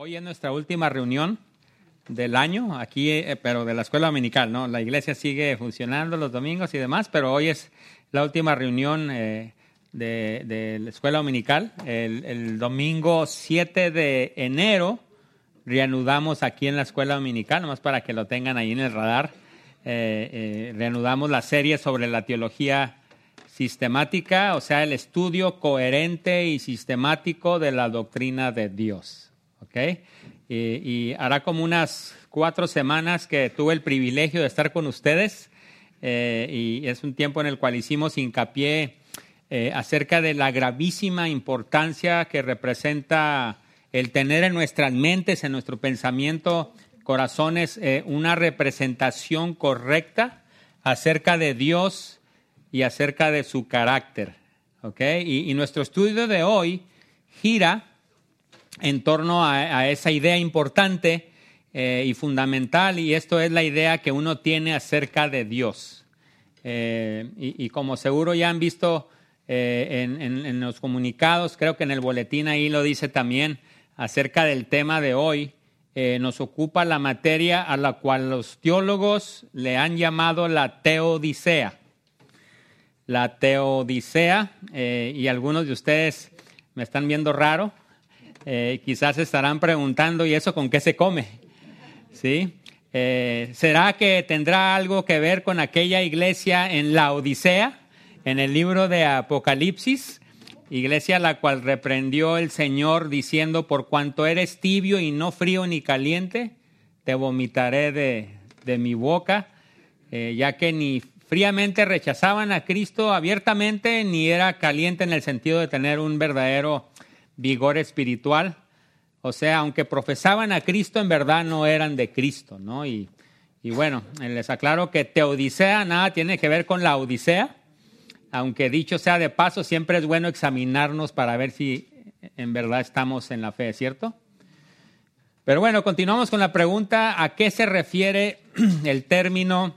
Hoy es nuestra última reunión del año, aquí, eh, pero de la escuela dominical, ¿no? La iglesia sigue funcionando los domingos y demás, pero hoy es la última reunión eh, de, la escuela dominical. El, domingo 7 de enero reanudamos aquí en la escuela dominical, nomás para que lo tengan ahí en el radar. Eh, reanudamos la serie sobre la teología sistemática, o sea, el estudio coherente y sistemático de la doctrina de Dios. ¿Ok? Y, hará como unas cuatro semanas que tuve el privilegio de estar con ustedes eh, y es un tiempo en el cual hicimos hincapié eh, acerca de la gravísima importancia que representa el tener en nuestras mentes, en nuestro pensamiento, corazones, eh, una representación correcta acerca de Dios y acerca de su carácter. Y, y nuestro estudio de hoy gira en torno a, esa idea importante eh, y fundamental, y esto es la idea que uno tiene acerca de Dios. Eh, y, como seguro ya han visto eh, en, los comunicados, creo que en el boletín ahí lo dice también, acerca del tema de hoy, nos ocupa la materia a la cual los teólogos le han llamado la teodicea. La teodicea, y algunos de ustedes me están viendo raro, eh, quizás estarán preguntando, ¿y eso con qué se come? ¿Sí? Eh, ¿Será que tendrá algo que ver con aquella iglesia en la Odisea, en el libro de Apocalipsis? Iglesia la cual reprendió el Señor diciendo, por cuanto eres tibio y no frío ni caliente, te vomitaré de, mi boca, eh, ya que ni fríamente rechazaban a Cristo abiertamente, ni era caliente en el sentido de tener un verdadero vigor espiritual. O sea, aunque profesaban a Cristo, en verdad no eran de Cristo, ¿no? Y, bueno, les aclaro que teodicea nada tiene que ver con la odisea, aunque dicho sea de paso, siempre es bueno examinarnos para ver si en verdad estamos en la fe, ¿cierto? Pero bueno, continuamos con la pregunta, ¿a qué se refiere el término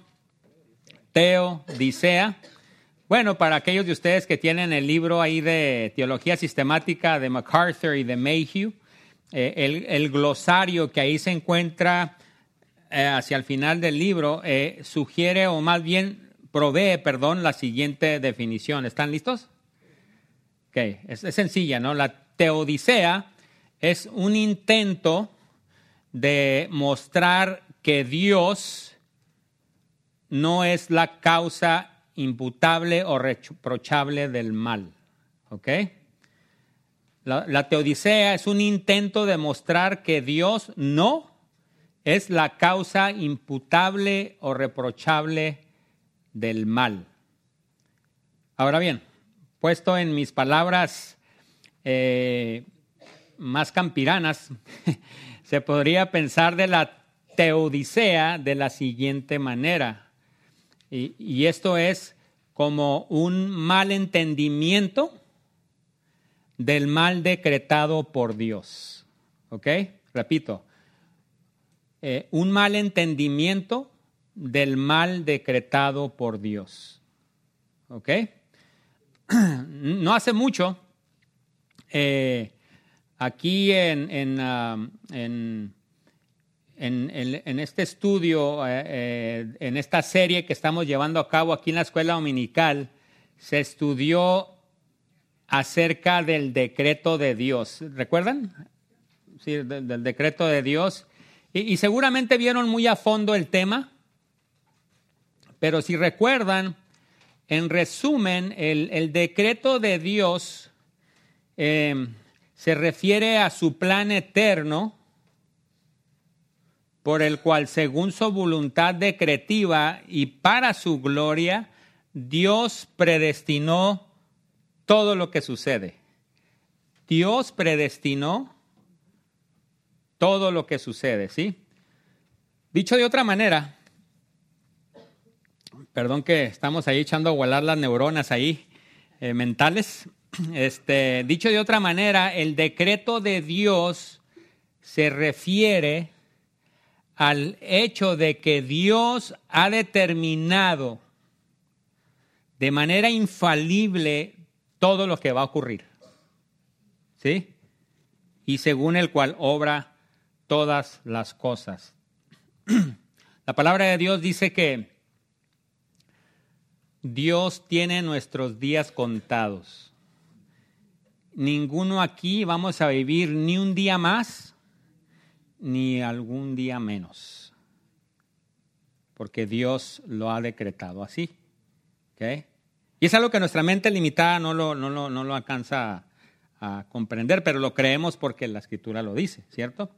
teodicea? Bueno, para aquellos de ustedes que tienen el libro ahí de Teología Sistemática de MacArthur y de Mayhew, eh, el, glosario que ahí se encuentra eh, hacia el final del libro eh, sugiere o más bien provee, perdón, la siguiente definición. ¿Están listos? Ok, es, es sencilla, ¿no? La teodicea es un intento de mostrar que Dios no es la causa imputable o reprochable del mal. ¿Ok? La, teodicea es un intento de mostrar que Dios no es la causa imputable o reprochable del mal. Ahora bien, puesto en mis palabras eh, más campiranas, se podría pensar de la teodicea de la siguiente manera. Y, esto es como un mal entendimiento del mal decretado por Dios. ¿Ok? Repito, eh, un mal entendimiento del mal decretado por Dios. ¿Ok? No hace mucho, eh, aquí en, ah, en en, este estudio, eh, eh, en esta serie que estamos llevando a cabo aquí en la escuela dominical, se estudió acerca del decreto de Dios. ¿Recuerdan? Sí, del, decreto de Dios. Y, seguramente vieron muy a fondo el tema, pero si recuerdan, en resumen, el, decreto de Dios eh, se refiere a su plan eterno por el cual, según su voluntad decretiva y para su gloria, Dios predestinó todo lo que sucede. Dios predestinó todo lo que sucede, ¿sí? Dicho de otra manera, perdón que estamos ahí echando a volar las neuronas ahí eh, mentales, este, dicho de otra manera, el decreto de Dios se refiere al hecho de que Dios ha determinado de manera infalible todo lo que va a ocurrir. ¿Sí? Y según el cual obra todas las cosas. La palabra de Dios dice que Dios tiene nuestros días contados. Ninguno aquí vamos a vivir ni un día más ni algún día menos, porque Dios lo ha decretado así. Y es algo que nuestra mente limitada no lo, no lo, no lo alcanza a, a comprender, pero lo creemos porque la escritura lo dice, ¿cierto?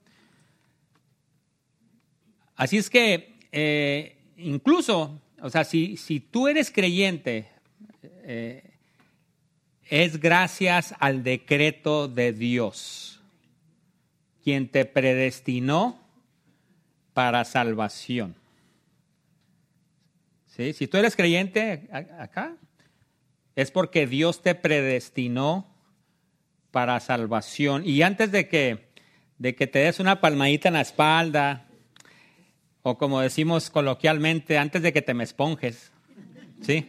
Así es que eh, incluso, o sea, si, si tú eres creyente, eh, es gracias al decreto de Dios, quien te predestinó para salvación. ¿Sí? Si tú eres creyente acá, es porque Dios te predestinó para salvación. Y antes de que, de que te des una palmadita en la espalda, o como decimos coloquialmente, antes de que te me esponjes. ¿Sí?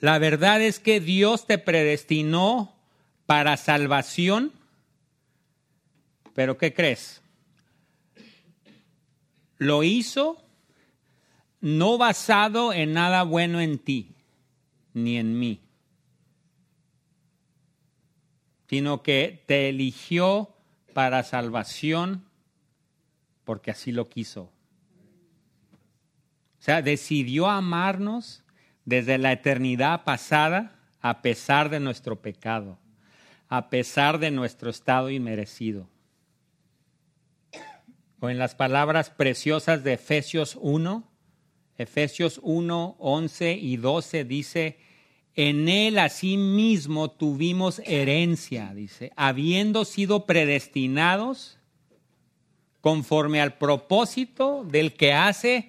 La verdad es que Dios te predestinó para salvación, pero ¿qué crees? Lo hizo no basado en nada bueno en ti, ni en mí, sino que te eligió para salvación porque así lo quiso. O sea, decidió amarnos desde la eternidad pasada a pesar de nuestro pecado, a pesar de nuestro estado inmerecido. O en las palabras preciosas de Efesios 1, Efesios 1, 11 y 12 dice, en él asimismo tuvimos herencia, dice, habiendo sido predestinados conforme al propósito del que hace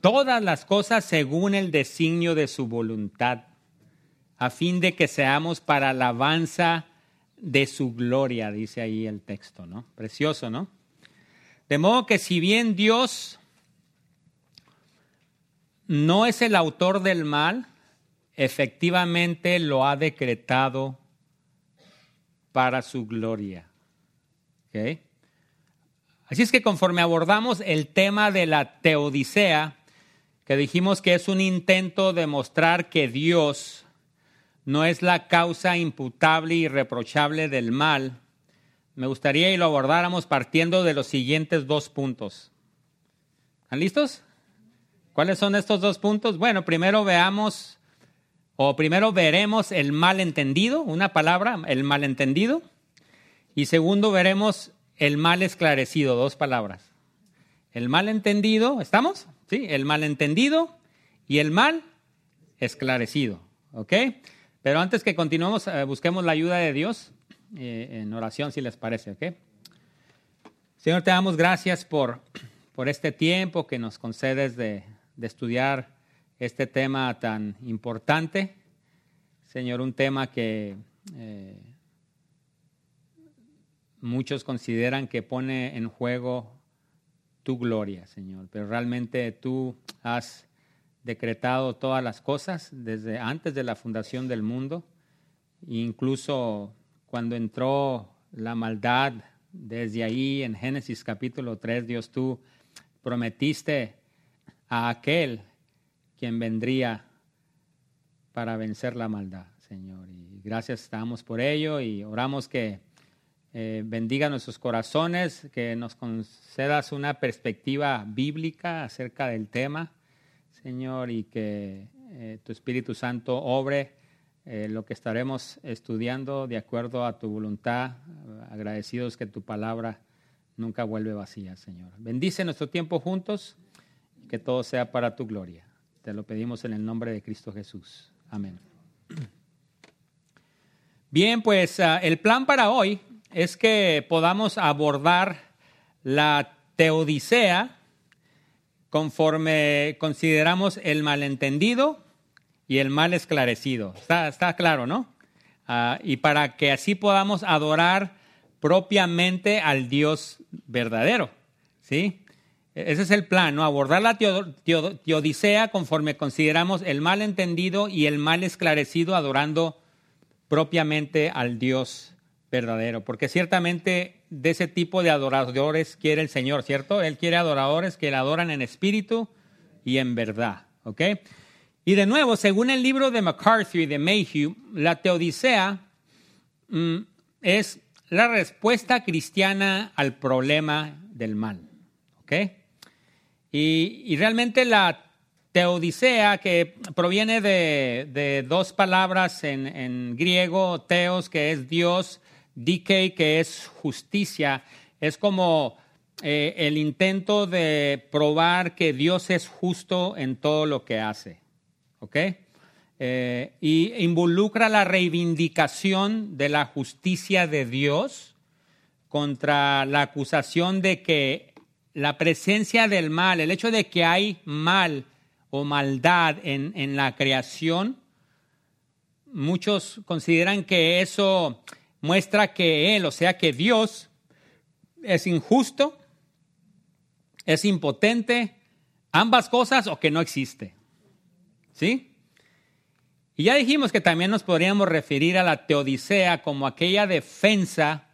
todas las cosas según el designio de su voluntad, a fin de que seamos para alabanza de su gloria, dice ahí el texto, ¿no? Precioso, ¿no? De modo que si bien Dios no es el autor del mal, efectivamente lo ha decretado para su gloria. Así es que conforme abordamos el tema de la teodicea, que dijimos que es un intento de mostrar que Dios no es la causa imputable y reprochable del mal, me gustaría que lo abordáramos partiendo de los siguientes dos puntos. ¿Están listos? ¿Cuáles son estos dos puntos? Bueno, primero veamos, o primero veremos el malentendido, una palabra, el malentendido, y segundo veremos el mal esclarecido, dos palabras. El mal entendido, ¿estamos? Sí, el mal entendido y el mal esclarecido, ¿ok? Pero antes que continuemos, eh, busquemos la ayuda de Dios eh, en oración, si les parece, ¿ok? Señor, te damos gracias por, por este tiempo que nos concedes de, de estudiar este tema tan importante. Señor, un tema que eh, muchos consideran que pone en juego tu gloria, Señor, pero realmente tú has decretado todas las cosas desde antes de la fundación del mundo, incluso cuando entró la maldad, desde ahí en Génesis capítulo 3, Dios tú prometiste a aquel quien vendría para vencer la maldad, Señor. Y gracias estamos por ello y oramos que eh, bendiga nuestros corazones, que nos concedas una perspectiva bíblica acerca del tema, Señor, y que eh, tu Espíritu Santo obre eh, lo que estaremos estudiando de acuerdo a tu voluntad, agradecidos que tu palabra nunca vuelve vacía, Señor. Bendice nuestro tiempo juntos y que todo sea para tu gloria. Te lo pedimos en el nombre de Cristo Jesús. Amén. Bien, pues ah, el plan para hoy es que podamos abordar la teodicea conforme consideramos el malentendido y el mal esclarecido. Está, claro, ¿no? Ah, y para que así podamos adorar propiamente al Dios verdadero. ¿Sí? Ese es el plan, ¿no? Abordar la teodicea conforme consideramos el mal entendido y el mal esclarecido, adorando propiamente al Dios verdadero, porque ciertamente de ese tipo de adoradores quiere el Señor, ¿cierto? Él quiere adoradores que le adoran en espíritu y en verdad, ¿ok? Y de nuevo, según el libro de McCarthy y de Mayhew, la teodicea mm, es la respuesta cristiana al problema del mal, ¿ok? Y, realmente la teodicea, que proviene de, dos palabras en, en, griego, teos, que es Dios, dike, que es justicia, es como eh, el intento de probar que Dios es justo en todo lo que hace. ¿Ok? Eh, y involucra la reivindicación de la justicia de Dios contra la acusación de que la presencia del mal, el hecho de que hay mal o maldad en, en la creación, muchos consideran que eso muestra que Él, o sea que Dios, es injusto es impotente, ambas cosas o que no existe. ¿Sí? Y ya dijimos que también nos podríamos referir a la teodicea como aquella defensa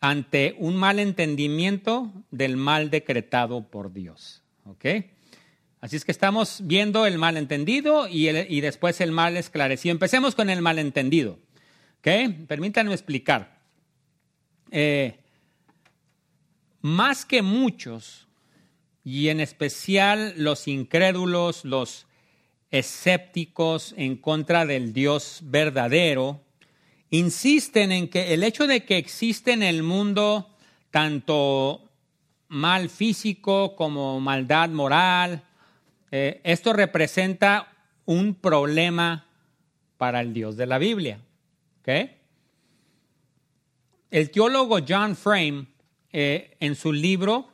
ante un mal entendimiento del mal decretado por Dios. ¿Ok? Así es que estamos viendo el malentendido y, y después el mal esclarecido. Empecemos con el malentendido. ¿Ok? Permítanme explicar. Eh, más que muchos, y en especial los incrédulos, los escépticos en contra del Dios verdadero, insisten en que el hecho de que existe en el mundo tanto mal físico como maldad moral, eh, esto representa un problema para el Dios de la Biblia. El teólogo John Frame, eh, en su libro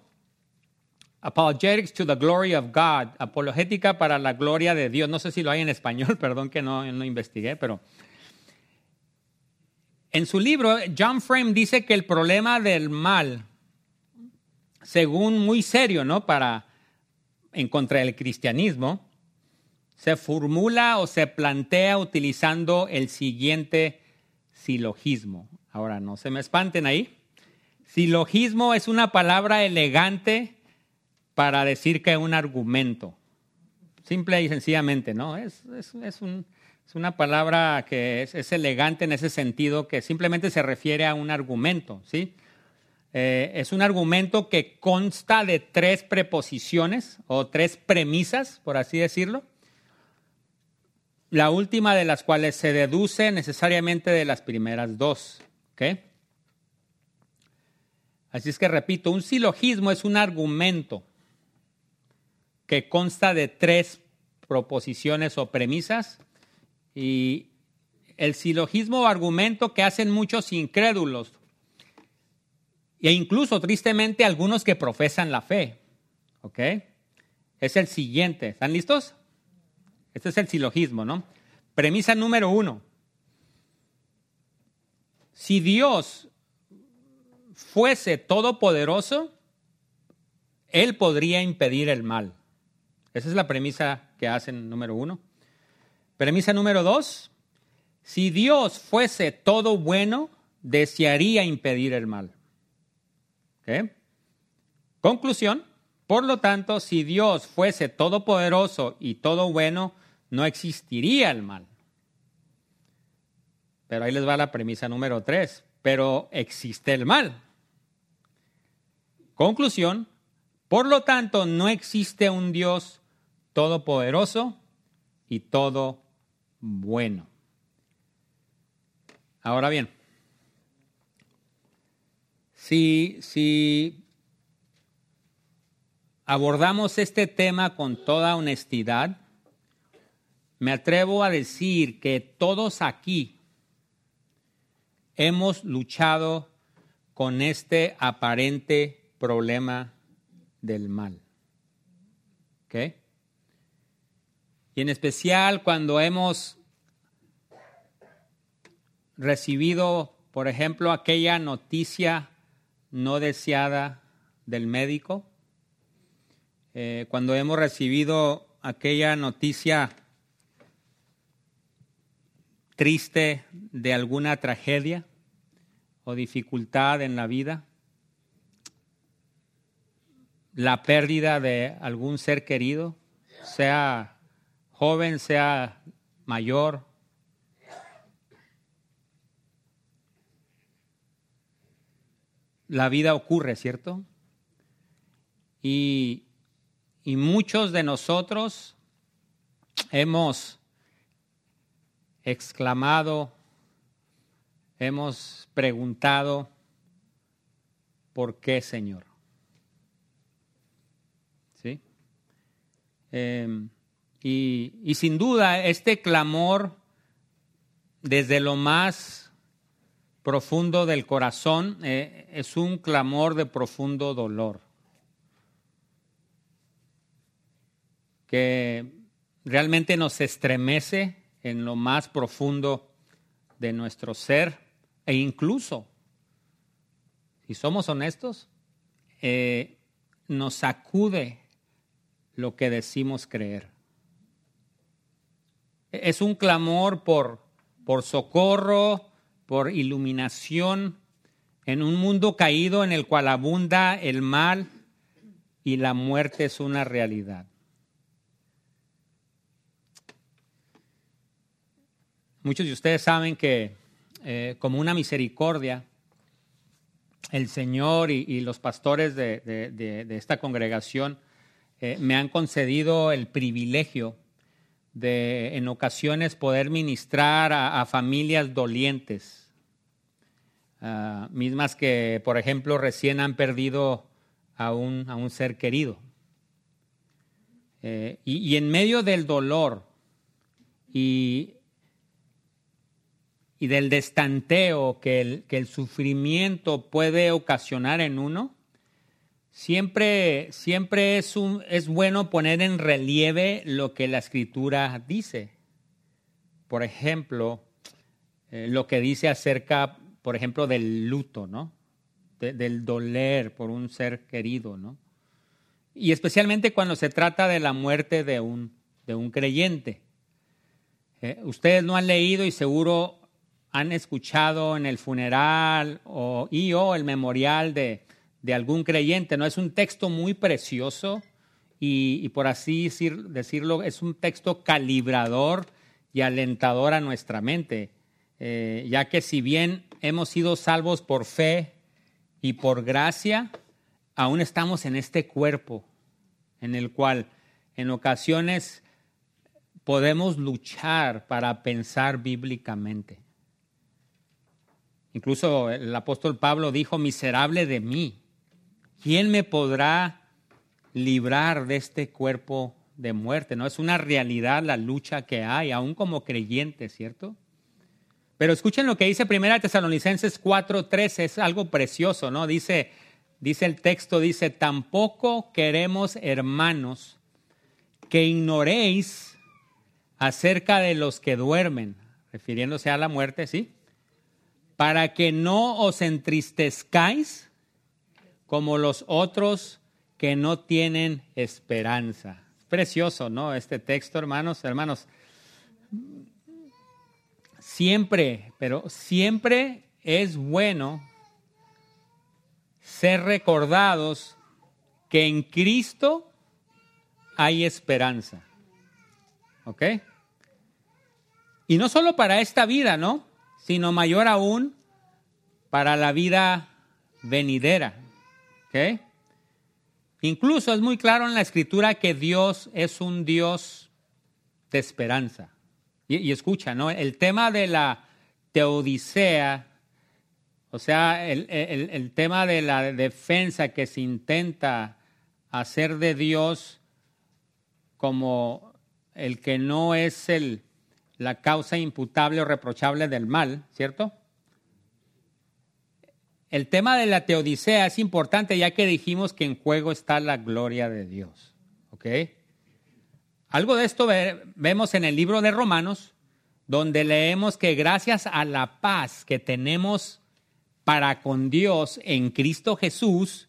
Apologetics to the Glory of God, apologética para la gloria de Dios. No sé si lo hay en español, perdón que no, no investigué, pero en su libro, John Frame dice que el problema del mal, según muy serio, ¿no? Para en contra del cristianismo, se formula o se plantea utilizando el siguiente silogismo. Ahora, no se me espanten ahí. Silogismo es una palabra elegante para decir que es un argumento. Simple y sencillamente, ¿no? Es, una palabra que es, elegante en ese sentido, que simplemente se refiere a un argumento, ¿sí? Eh, es un argumento que consta de tres preposiciones o tres premisas, por así decirlo, la última de las cuales se deduce necesariamente de las primeras dos. ¿ok? Así es que repito, un silogismo es un argumento que consta de tres proposiciones o premisas y el silogismo o argumento que hacen muchos incrédulos e incluso tristemente algunos que profesan la fe. ¿Ok? Es el siguiente. ¿Están listos? Este es el silogismo, ¿no? Premisa número uno. Si Dios fuese todopoderoso, Él podría impedir el mal. Esa es la premisa que hacen número uno. Premisa número dos, si Dios fuese todo bueno, desearía impedir el mal. Conclusión, por lo tanto, si Dios fuese todopoderoso y todo bueno, no existiría el mal. Pero ahí les va la premisa número tres, pero existe el mal. Conclusión, por lo tanto, no existe un Dios todopoderoso y todo bueno. Ahora bien, si, si abordamos este tema con toda honestidad, me atrevo a decir que todos aquí hemos luchado con este aparente problema del mal. ¿Okay? Y en especial cuando hemos recibido, por ejemplo, aquella noticia no deseada del médico, eh, cuando hemos recibido aquella noticia triste de alguna tragedia o dificultad en la vida, la pérdida de algún ser querido, sea joven, sea mayor. La vida ocurre, ¿cierto? Y, y muchos de nosotros hemos exclamado, hemos preguntado, ¿por qué, Señor? ¿Sí? Em, y, sin duda, este clamor desde lo más profundo del corazón eh, es un clamor de profundo dolor. Que realmente nos estremece en lo más profundo de nuestro ser e incluso, si somos honestos, eh, nos sacude lo que decimos creer. Es un clamor por, por socorro, por iluminación en un mundo caído en el cual abunda el mal y la muerte es una realidad. Muchos de ustedes saben que eh, como una misericordia, el Señor y, los pastores de, esta congregación eh, me han concedido el privilegio de en ocasiones poder ministrar a, familias dolientes, ah, mismas que, por ejemplo, recién han perdido a un, a un ser querido. Eh, y, y en medio del dolor y y del destanteo que el, que el sufrimiento puede ocasionar en uno, siempre, siempre es, un, es bueno poner en relieve lo que la escritura dice. Por ejemplo, eh, lo que dice acerca, por ejemplo, del luto, ¿no? del doler por un ser querido, ¿no? Y especialmente cuando se trata de la muerte de un, de un creyente. Eh, ustedes no han leído y seguro han escuchado en el funeral o, y o el memorial de, algún creyente. ¿no? Es un texto muy precioso y, por así decirlo, es un texto calibrador y alentador a nuestra mente, eh, ya que si bien hemos sido salvos por fe y por gracia, aún estamos en este cuerpo en el cual en ocasiones podemos luchar para pensar bíblicamente. Incluso el apóstol Pablo dijo, miserable de mí, ¿quién me podrá librar de este cuerpo de muerte? ¿No? Es una realidad la lucha que hay, aún como creyente, ¿cierto? Pero escuchen lo que dice Primera Tesalonicenses 4:13, es algo precioso, ¿no? Dice, dice el texto, dice, tampoco queremos, hermanos, que ignoréis acerca de los que duermen, refiriéndose a la muerte, ¿sí? para que no os entristezcáis como los otros que no tienen esperanza. Es precioso, ¿no? Este texto, hermanos, hermanos. Siempre, pero siempre es bueno ser recordados que en Cristo hay esperanza. ¿Ok? Y no solo para esta vida, ¿no? sino mayor aún para la vida venidera. Incluso es muy claro en la escritura que Dios es un Dios de esperanza. Y, escucha, ¿no? El tema de la teodicea, o sea, el, el tema de la defensa que se intenta hacer de Dios como el que no es el, la causa imputable o reprochable del mal, ¿cierto? El tema de la teodicea es importante ya que dijimos que en juego está la gloria de Dios. ¿Ok? Algo de esto vemos en el libro de Romanos, donde leemos que gracias a la paz que tenemos para con Dios en Cristo Jesús,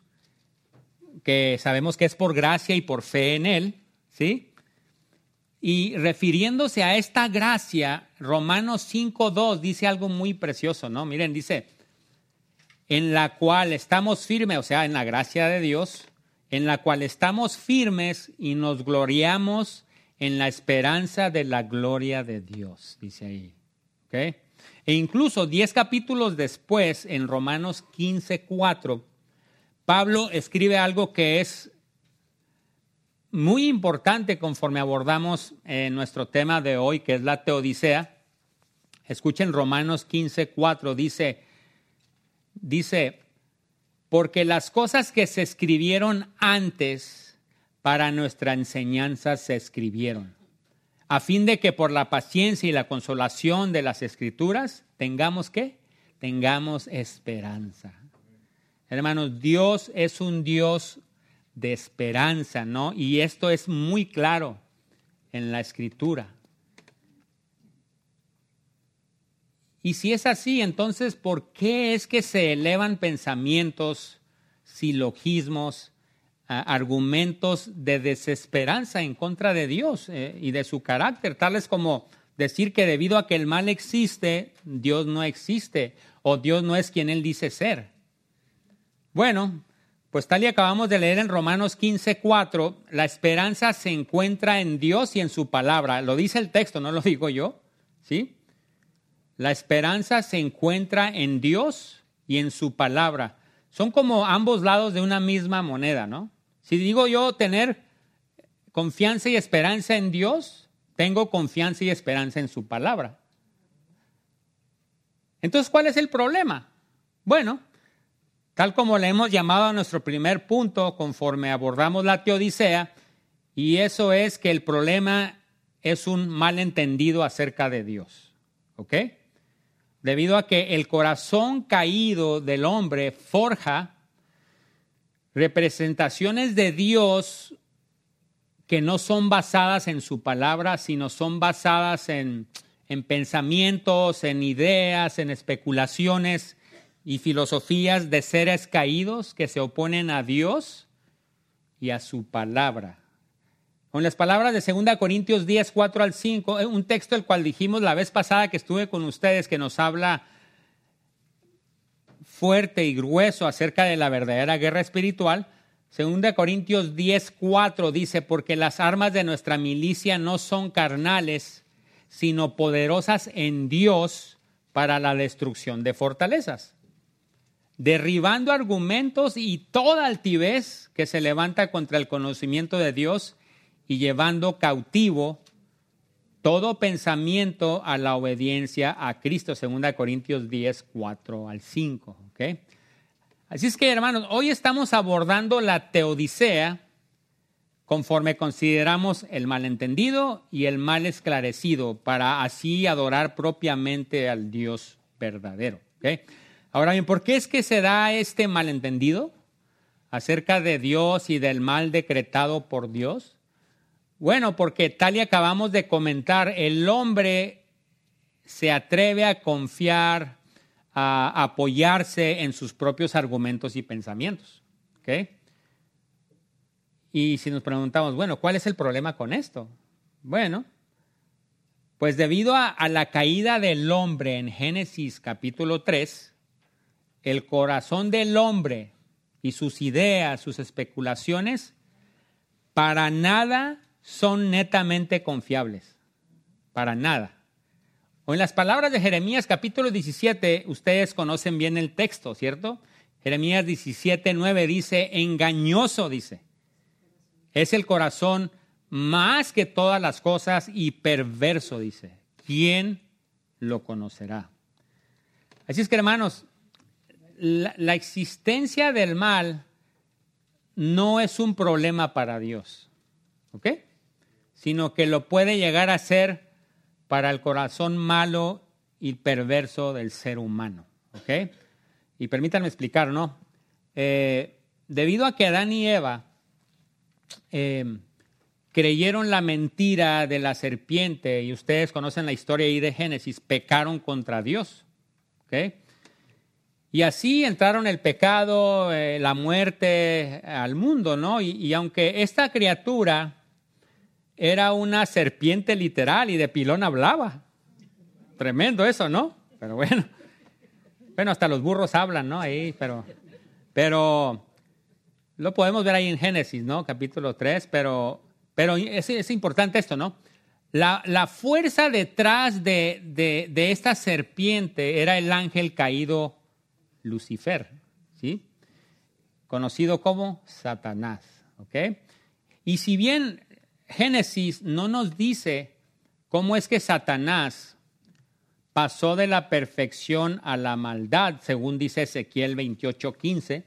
que sabemos que es por gracia y por fe en Él, ¿sí? Y refiriéndose a esta gracia, Romanos 5.2 dice algo muy precioso, ¿no? Miren, dice, en la cual estamos firmes, o sea, en la gracia de Dios, en la cual estamos firmes y nos gloriamos en la esperanza de la gloria de Dios, dice ahí. ¿Okay? E incluso diez capítulos después, en Romanos 15, 4, Pablo escribe algo que es muy importante conforme abordamos eh, nuestro tema de hoy, que es la teodicea. Escuchen Romanos 15, 4, dice, dice, porque las cosas que se escribieron antes para nuestra enseñanza se escribieron, a fin de que por la paciencia y la consolación de las escrituras tengamos qué? Tengamos esperanza. Hermanos, Dios es un Dios de esperanza, ¿no? Y esto es muy claro en la escritura. Y si es así, entonces, ¿por qué es que se elevan pensamientos, silogismos, argumentos de desesperanza en contra de Dios eh, y de su carácter, tales como decir que debido a que el mal existe, Dios no existe o Dios no es quien Él dice ser? Bueno, pues tal y acabamos de leer en Romanos 15, 4, la esperanza se encuentra en Dios y en su palabra. Lo dice el texto, no lo digo yo, ¿sí? La esperanza se encuentra en Dios y en su palabra. Son como ambos lados de una misma moneda, ¿no? Si digo yo tener confianza y esperanza en Dios, tengo confianza y esperanza en su palabra. Entonces, ¿cuál es el problema? Bueno, tal como le hemos llamado a nuestro primer punto conforme abordamos la teodicea, y eso es que el problema es un malentendido acerca de Dios. ¿Ok? Debido a que el corazón caído del hombre forja representaciones de Dios que no son basadas en su palabra, sino son basadas en, en pensamientos, en ideas, en especulaciones y filosofías de seres caídos que se oponen a Dios y a su palabra. Con las palabras de 2 Corintios 10, 4 al 5, eh, un texto el cual dijimos la vez pasada que estuve con ustedes, que nos habla fuerte y grueso acerca de la verdadera guerra espiritual. 2 Corintios 10, 4 dice, porque las armas de nuestra milicia no son carnales, sino poderosas en Dios para la destrucción de fortalezas, derribando argumentos y toda altivez que se levanta contra el conocimiento de Dios y llevando cautivo todo pensamiento a la obediencia a Cristo, 2 Corintios 10, 4 al 5. Así es que, hermanos, hoy estamos abordando la teodicea conforme consideramos el malentendido y el mal esclarecido para así adorar propiamente al Dios verdadero. Ahora bien, ¿por qué es que se da este malentendido acerca de Dios y del mal decretado por Dios? Bueno, porque tal y acabamos de comentar, el hombre se atreve a confiar, a apoyarse en sus propios argumentos y pensamientos. Y si nos preguntamos, bueno, ¿cuál es el problema con esto? Bueno, pues debido a, a la caída del hombre en Génesis capítulo 3, el corazón del hombre y sus ideas, sus especulaciones, para nada son netamente confiables. Para nada. O en las palabras de Jeremías capítulo 17, ustedes conocen bien el texto, ¿cierto? Jeremías 17, 9 dice, engañoso, dice. Es el corazón más que todas las cosas y perverso, dice. ¿Quién lo conocerá? Así es que, hermanos, la, la existencia del mal no es un problema para Dios. ¿Ok? Sino que lo puede llegar a ser para el corazón malo y perverso del ser humano. ¿Ok? Y permítanme explicar, ¿no? Eh, debido a que Adán y Eva eh, creyeron la mentira de la serpiente, y ustedes conocen la historia ahí de Génesis, pecaron contra Dios. ¿Ok? Y así entraron el pecado, eh, la muerte al mundo, ¿no? y aunque esta criatura era una serpiente literal y de pilón hablaba. Tremendo eso, ¿no? Pero bueno. Bueno, hasta los burros hablan, ¿no? Ahí, pero, pero lo podemos ver ahí en Génesis, ¿no? Capítulo 3, pero, pero es, es importante esto, ¿no? La, la fuerza detrás de, de, de, esta serpiente era el ángel caído Lucifer, ¿sí? Conocido como Satanás, ¿ok? Y si bien Génesis no nos dice cómo es que Satanás pasó de la perfección a la maldad, según dice Ezequiel 28:15,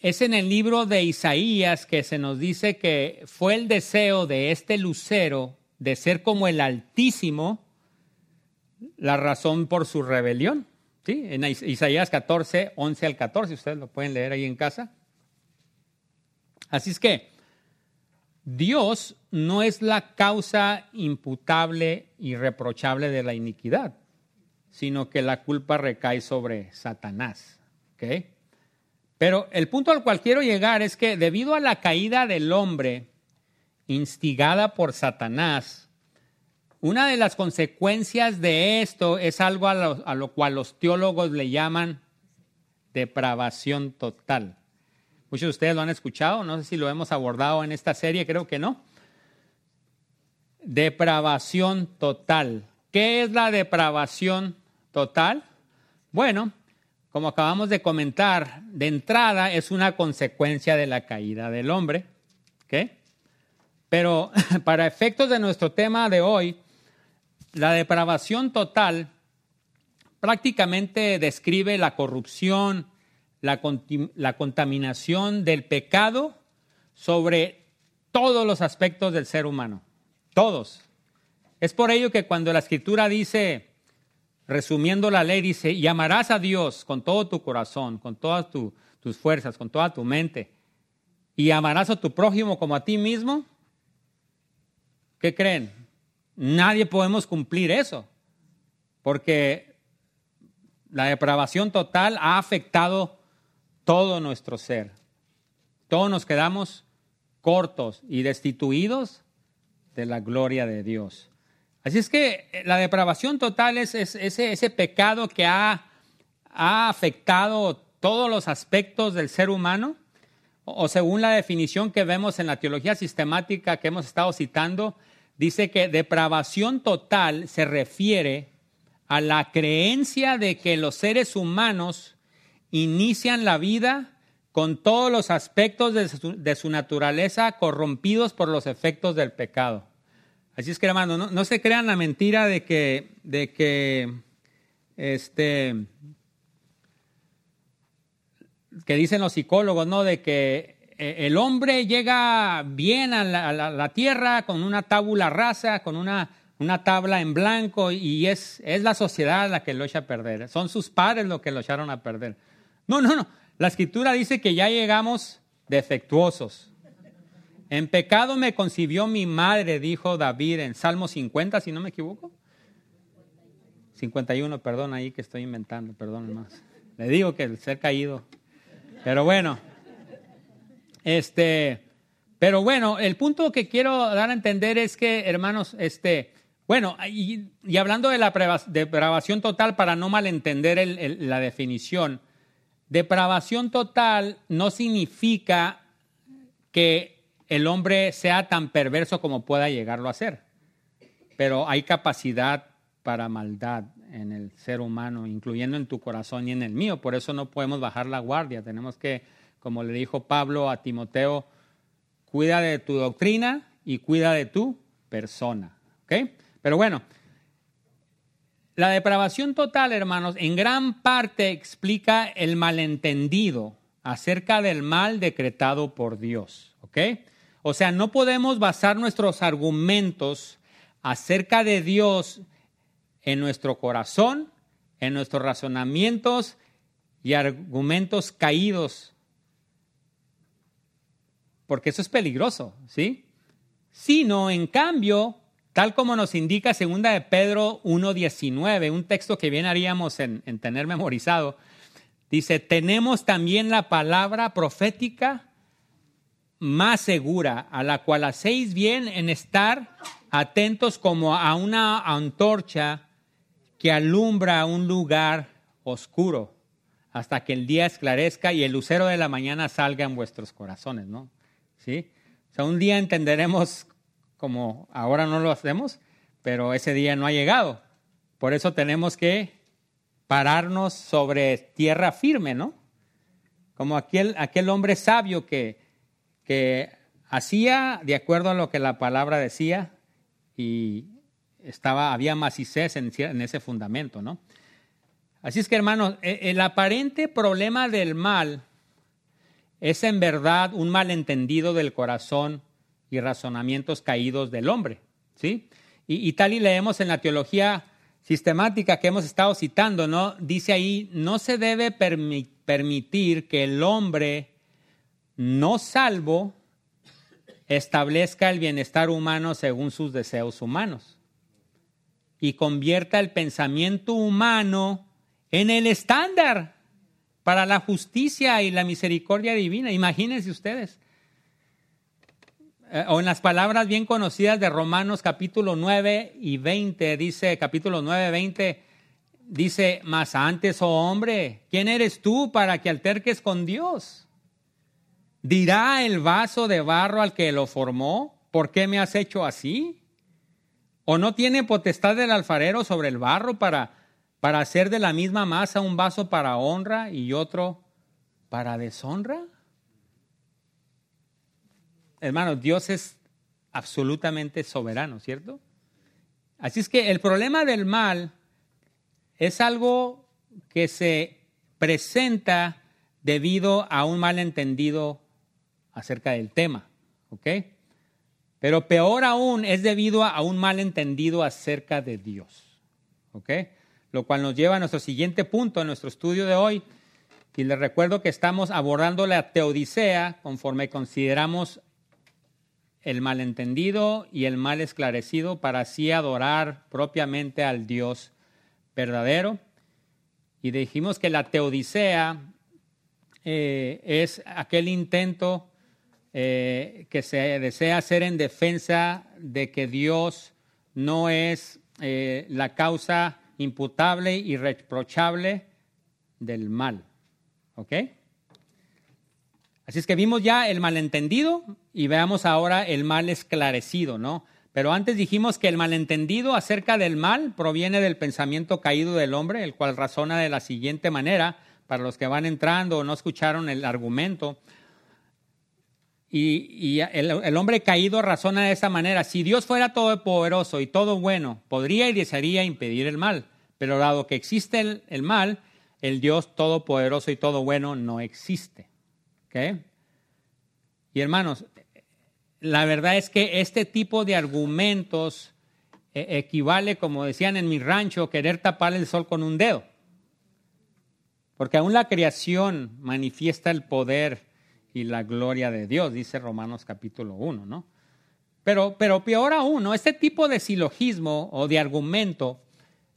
es en el libro de Isaías que se nos dice que fue el deseo de este lucero de ser como el Altísimo la razón por su rebelión. ¿Sí? En Isaías 14, 11 al 14, ustedes lo pueden leer ahí en casa. Así es que Dios no es la causa imputable y reprochable de la iniquidad, sino que la culpa recae sobre Satanás. ¿okay? Pero el punto al cual quiero llegar es que debido a la caída del hombre instigada por Satanás, una de las consecuencias de esto es algo a lo, a lo, cual los teólogos le llaman depravación total. Muchos de ustedes lo han escuchado, no sé si lo hemos abordado en esta serie, creo que no. Depravación total. ¿Qué es la depravación total? Bueno, como acabamos de comentar, de entrada es una consecuencia de la caída del hombre. ¿okay? Pero para efectos de nuestro tema de hoy, la depravación total prácticamente describe la corrupción, la, la contaminación del pecado sobre todos los aspectos del ser humano. Todos. Es por ello que cuando la escritura dice, resumiendo la ley, dice, y amarás a Dios con todo tu corazón, con todas tus fuerzas, con toda tu mente, y amarás a tu prójimo como a ti mismo. ¿Qué creen? Nadie podemos cumplir eso, porque la depravación total ha afectado todo nuestro ser. Todos nos quedamos cortos y destituidos de la gloria de Dios. Así es que eh, la depravación total es, ese, pecado que ha, afectado todos los aspectos del ser humano, o, según la definición que vemos en la teología sistemática que hemos estado citando, dice que depravación total se refiere a la creencia de que los seres humanos inician la vida con todos los aspectos de su naturaleza corrompidos por los efectos del pecado. Así es que, hermano, no, se crean la mentira de que, de que, este, que dicen los psicólogos, ¿no? De que eh, el hombre llega bien a la, tierra con una tábula rasa, con una, una tabla en blanco y es, es la sociedad la que lo echa a perder. Son sus padres los que lo echaron a perder. No, no, no. La escritura dice que ya llegamos defectuosos. En pecado me concibió mi madre, dijo David en Salmo 50, si no me equivoco. 51, perdón, ahí que estoy inventando, perdón más. Le digo que el ser caído. Pero bueno, este, pero bueno, el punto que quiero dar a entender es que, hermanos, este, bueno, y, hablando de la depravación total, para no malentender la definición, depravación total no significa que el hombre sea tan perverso como pueda llegarlo a ser. Pero hay capacidad para maldad en el ser humano, incluyendo en tu corazón y en el mío. Por eso no podemos bajar la guardia. Tenemos que, como le dijo Pablo a Timoteo, cuida de tu doctrina y cuida de tu persona. ¿Ok? Pero bueno, la depravación total, hermanos, en gran parte explica el malentendido acerca del mal decretado por Dios. ¿Ok? O sea, no podemos basar nuestros argumentos acerca de Dios en nuestro corazón, en nuestros razonamientos y argumentos caídos, porque eso es peligroso, ¿sí? Sino, en cambio, tal como nos indica segunda de Pedro 1.19, un texto que bien haríamos en, en tener memorizado, dice, tenemos también la palabra profética más segura, a la cual hacéis bien en estar atentos como a una antorcha que alumbra un lugar oscuro, hasta que el día esclarezca y el lucero de la mañana salga en vuestros corazones, ¿no? ¿Sí? O sea, un día entenderemos como ahora no lo hacemos, pero ese día no ha llegado. Por eso tenemos que pararnos sobre tierra firme, ¿no? Como aquel, aquel hombre sabio que, que hacía de acuerdo a lo que la palabra decía y estaba, había macicez en, en ese fundamento, ¿no? Así es que, hermanos, e, el aparente problema del mal es en verdad un malentendido del corazón y razonamientos caídos del hombre, ¿sí? Y, tal y leemos en la teología sistemática que hemos estado citando, ¿no? Dice ahí, no se debe permitir que el hombre no salvo establezca el bienestar humano según sus deseos humanos y convierta el pensamiento humano en el estándar para la justicia y la misericordia divina. Imagínense ustedes. Eh, o en las palabras bien conocidas de Romanos capítulo 9 y 20, dice capítulo 9, 20, dice, mas antes, oh hombre, ¿quién eres tú para que alterques con Dios? ¿Dirá el vaso de barro al que lo formó, ¿por qué me has hecho así? ¿O no tiene potestad del alfarero sobre el barro para para hacer de la misma masa un vaso para honra y otro para deshonra? Hermanos, Dios es absolutamente soberano, ¿cierto? Así es que el problema del mal es algo que se presenta debido a un malentendido acerca del tema, ¿ok? Pero peor aún es debido a un malentendido acerca de Dios, ¿ok? lo cual nos lleva a nuestro siguiente punto en nuestro estudio de hoy. Y les recuerdo que estamos abordando la teodicea conforme consideramos el malentendido y el mal esclarecido para así adorar propiamente al Dios verdadero. Y dijimos que la teodicea eh, es aquel intento eh, que se desea hacer en defensa de que Dios no es eh, la causa imputable y reprochable del mal. ¿Ok? Así es que vimos ya el malentendido y veamos ahora el mal esclarecido, ¿no? Pero antes dijimos que el malentendido acerca del mal proviene del pensamiento caído del hombre, el cual razona de la siguiente manera, para los que van entrando o no escucharon el argumento. Y, el, el, hombre caído razona de esa manera. Si Dios fuera todopoderoso y todo bueno, podría y desearía impedir el mal. Pero dado que existe el, mal, el Dios todopoderoso y todo bueno no existe. Y hermanos, la verdad es que este tipo de argumentos eh, equivale, como decían en mi rancho, querer tapar el sol con un dedo. Porque aún la creación manifiesta el poder y la gloria de Dios, dice Romanos capítulo 1, ¿no? Pero, pero peor aún, ¿no? este tipo de silogismo o de argumento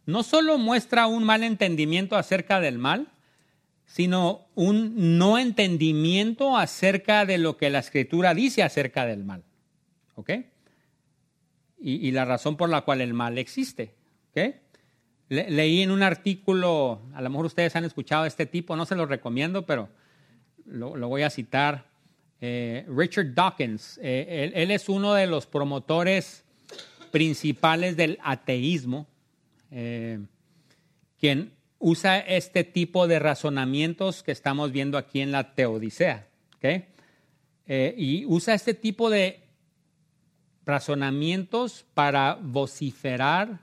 no solo muestra un mal entendimiento acerca del mal, sino un no entendimiento acerca de lo que la escritura dice acerca del mal. ¿Ok? Y, la razón por la cual el mal existe. ¿Ok? leí en un artículo, a lo mejor ustedes han escuchado este tipo, no se lo recomiendo, pero lo, voy a citar. Eh, Richard Dawkins, eh, él es uno de los promotores principales del ateísmo eh, quien usa este tipo de razonamientos que estamos viendo aquí en la Teodicea. Eh, y usa este tipo de razonamientos para vociferar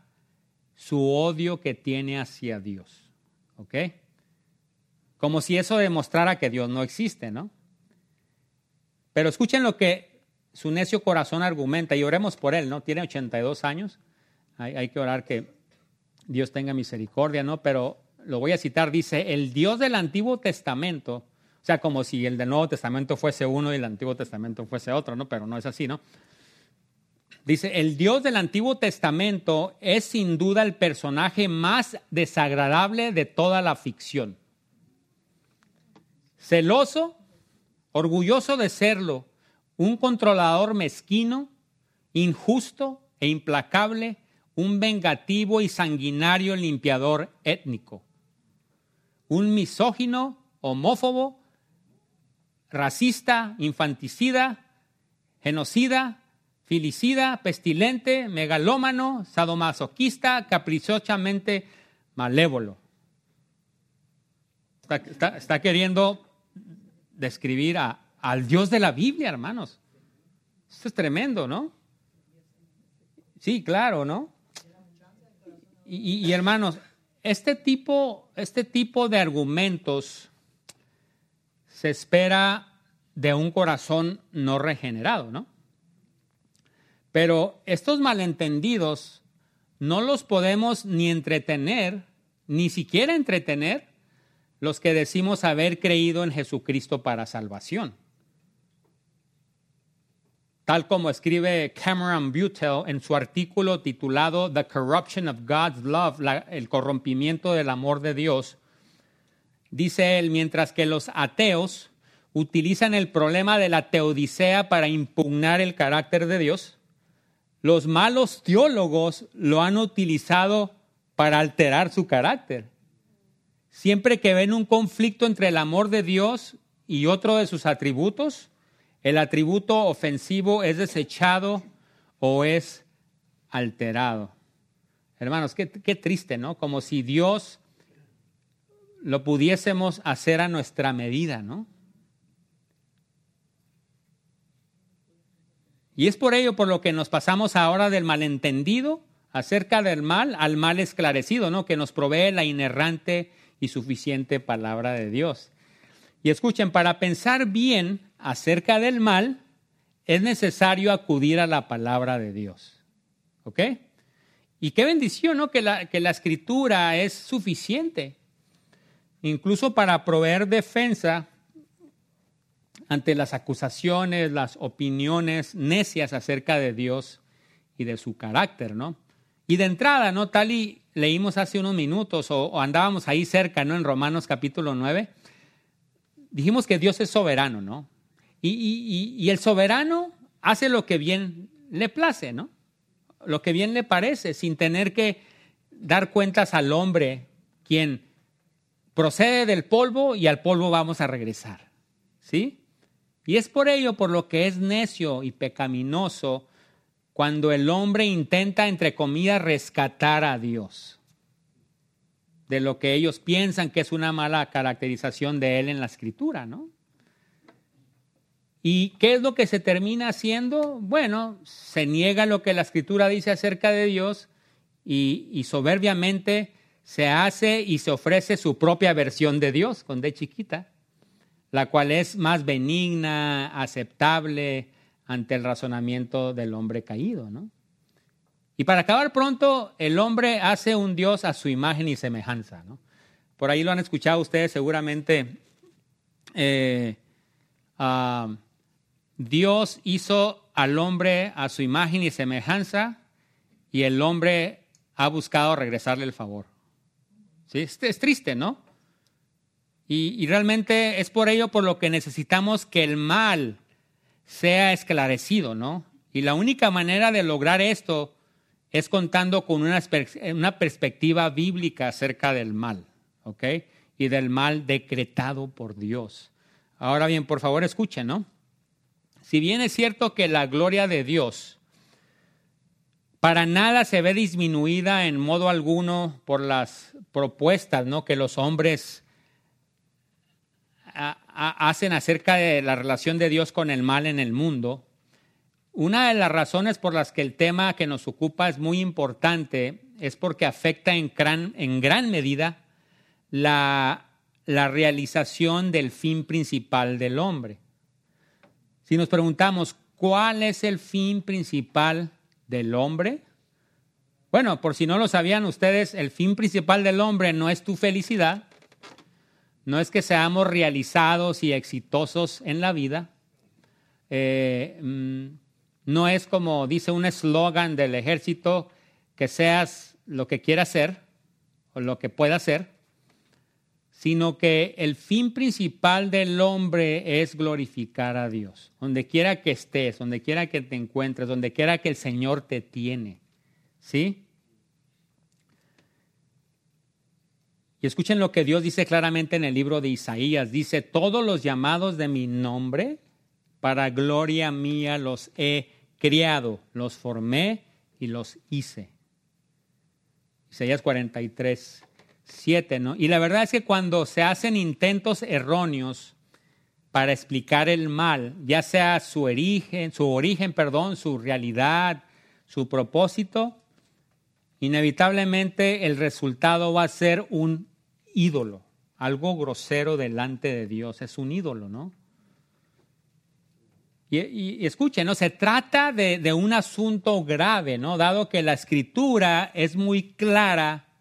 su odio que tiene hacia Dios. ¿Ok? Como si eso demostrara que Dios no existe, ¿no? Pero escuchen lo que su necio corazón argumenta y oremos por él, ¿no? Tiene 82 años. Hay, hay que orar que Dios tenga misericordia, ¿no? Pero lo voy a citar, dice, el Dios del Antiguo Testamento, o sea, como si el del Nuevo Testamento fuese uno y el Antiguo Testamento fuese otro, ¿no? Pero no es así, ¿no? Dice, el Dios del Antiguo Testamento es sin duda el personaje más desagradable de toda la ficción. Celoso, orgulloso de serlo, un controlador mezquino, injusto e implacable, un vengativo y sanguinario limpiador étnico, un misógino, homófobo, racista, infanticida, genocida, filicida, pestilente, megalómano, sadomasoquista, caprichosamente malévolo. Está, queriendo describir al Dios de la Biblia, hermanos. Esto es tremendo, ¿no? Sí, claro, ¿no? Y, hermanos, este tipo, este tipo de argumentos se espera de un corazón no regenerado, ¿no? Pero estos malentendidos no los podemos ni entretener, ni siquiera entretener los que decimos haber creído en Jesucristo para salvación. Tal como escribe Cameron Butel en su artículo titulado The Corruption of God's Love, el corrompimiento del amor de Dios, dice él, mientras que los ateos utilizan el problema de la teodicea para impugnar el carácter de Dios, los malos teólogos lo han utilizado para alterar su carácter. Siempre que ven un conflicto entre el amor de Dios y otro de sus atributos, el atributo ofensivo es desechado o es alterado. Hermanos, qué, triste, ¿no? Como si Dios lo pudiésemos hacer a nuestra medida, ¿no? Y es por ello por lo que nos pasamos ahora del malentendido acerca del mal al mal esclarecido, ¿no? Que nos provee la inerrante y suficiente palabra de Dios. Y escuchen, para pensar bien acerca del mal, es necesario acudir a la palabra de Dios. ¿Ok? Y qué bendición, ¿no? Que la, que la escritura es suficiente, incluso para proveer defensa ante las acusaciones, las opiniones necias acerca de Dios y de su carácter, ¿no? Y de entrada, ¿no? Tal y leímos hace unos minutos o, andábamos ahí cerca, ¿no? En Romanos capítulo 9, dijimos que Dios es soberano, ¿no? Y, el soberano hace lo que bien le place, ¿no? Lo que bien le parece, sin tener que dar cuentas al hombre, quien procede del polvo y al polvo vamos a regresar, ¿sí? Y es por ello por lo que es necio y pecaminoso cuando el hombre intenta, entre comillas, rescatar a Dios de lo que ellos piensan que es una mala caracterización de Él en la escritura, ¿no? ¿Y qué es lo que se termina haciendo? Bueno, se niega lo que la escritura dice acerca de Dios y, soberbiamente se hace y se ofrece su propia versión de Dios, con D chiquita la cual es más benigna, aceptable ante el razonamiento del hombre caído, ¿no? Y para acabar pronto, el hombre hace un Dios a su imagen y semejanza, ¿no? Por ahí lo han escuchado ustedes seguramente. Eh, ah, Dios hizo al hombre a su imagen y semejanza y el hombre ha buscado regresarle el favor. ¿Sí? es triste, ¿no? Y, realmente es por ello por lo que necesitamos que el mal sea esclarecido, ¿no? Y la única manera de lograr esto es contando con una, una perspectiva bíblica acerca del mal, ¿ok? Y del mal decretado por Dios. Ahora bien, por favor escuchen, ¿no? Si bien es cierto que la gloria de Dios para nada se ve disminuida en modo alguno por las propuestas, ¿no? Que los hombres hacen acerca de la relación de Dios con el mal en el mundo, una de las razones por las que el tema que nos ocupa es muy importante es porque afecta en gran, en gran medida la, la realización del fin principal del hombre. Si nos preguntamos, ¿cuál es el fin principal del hombre? Bueno, por si no lo sabían ustedes, el fin principal del hombre no es tu felicidad, no es que seamos realizados y exitosos en la vida. Eh, mm, no es como dice un eslogan del ejército, que seas lo que quieras ser o lo que pueda ser, sino que el fin principal del hombre es glorificar a Dios. Donde quiera que estés, donde quiera que te encuentres, donde quiera que el Señor te tiene. ¿Sí? Y escuchen lo que Dios dice claramente en el libro de Isaías. Dice, todos los llamados de mi nombre, para gloria mía los he criado, los formé y los hice. Isaías 43, 7, ¿no? Y la verdad es que cuando se hacen intentos erróneos para explicar el mal, ya sea su origen, su origen, perdón, su realidad, su propósito, inevitablemente el resultado va a ser un ídolo, algo grosero delante de Dios, es un ídolo, ¿no? Y, escuchen, ¿no? Se trata de, de, un asunto grave, ¿no? Dado que la escritura es muy clara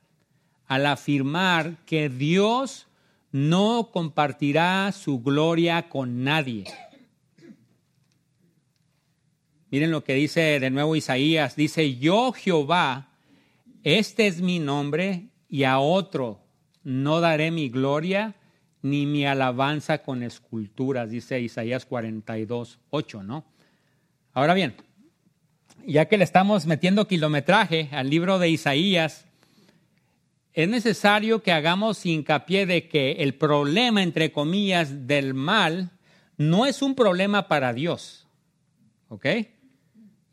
al afirmar que Dios no compartirá su gloria con nadie. Miren lo que dice de nuevo Isaías. Dice, yo Jehová, este es mi nombre y a otro no daré mi gloria ni mi alabanza con esculturas, dice Isaías 42, 8, ¿no? Ahora bien, ya que le estamos metiendo kilometraje al libro de Isaías, es necesario que hagamos hincapié de que el problema, entre comillas, del mal no es un problema para Dios, ¿ok?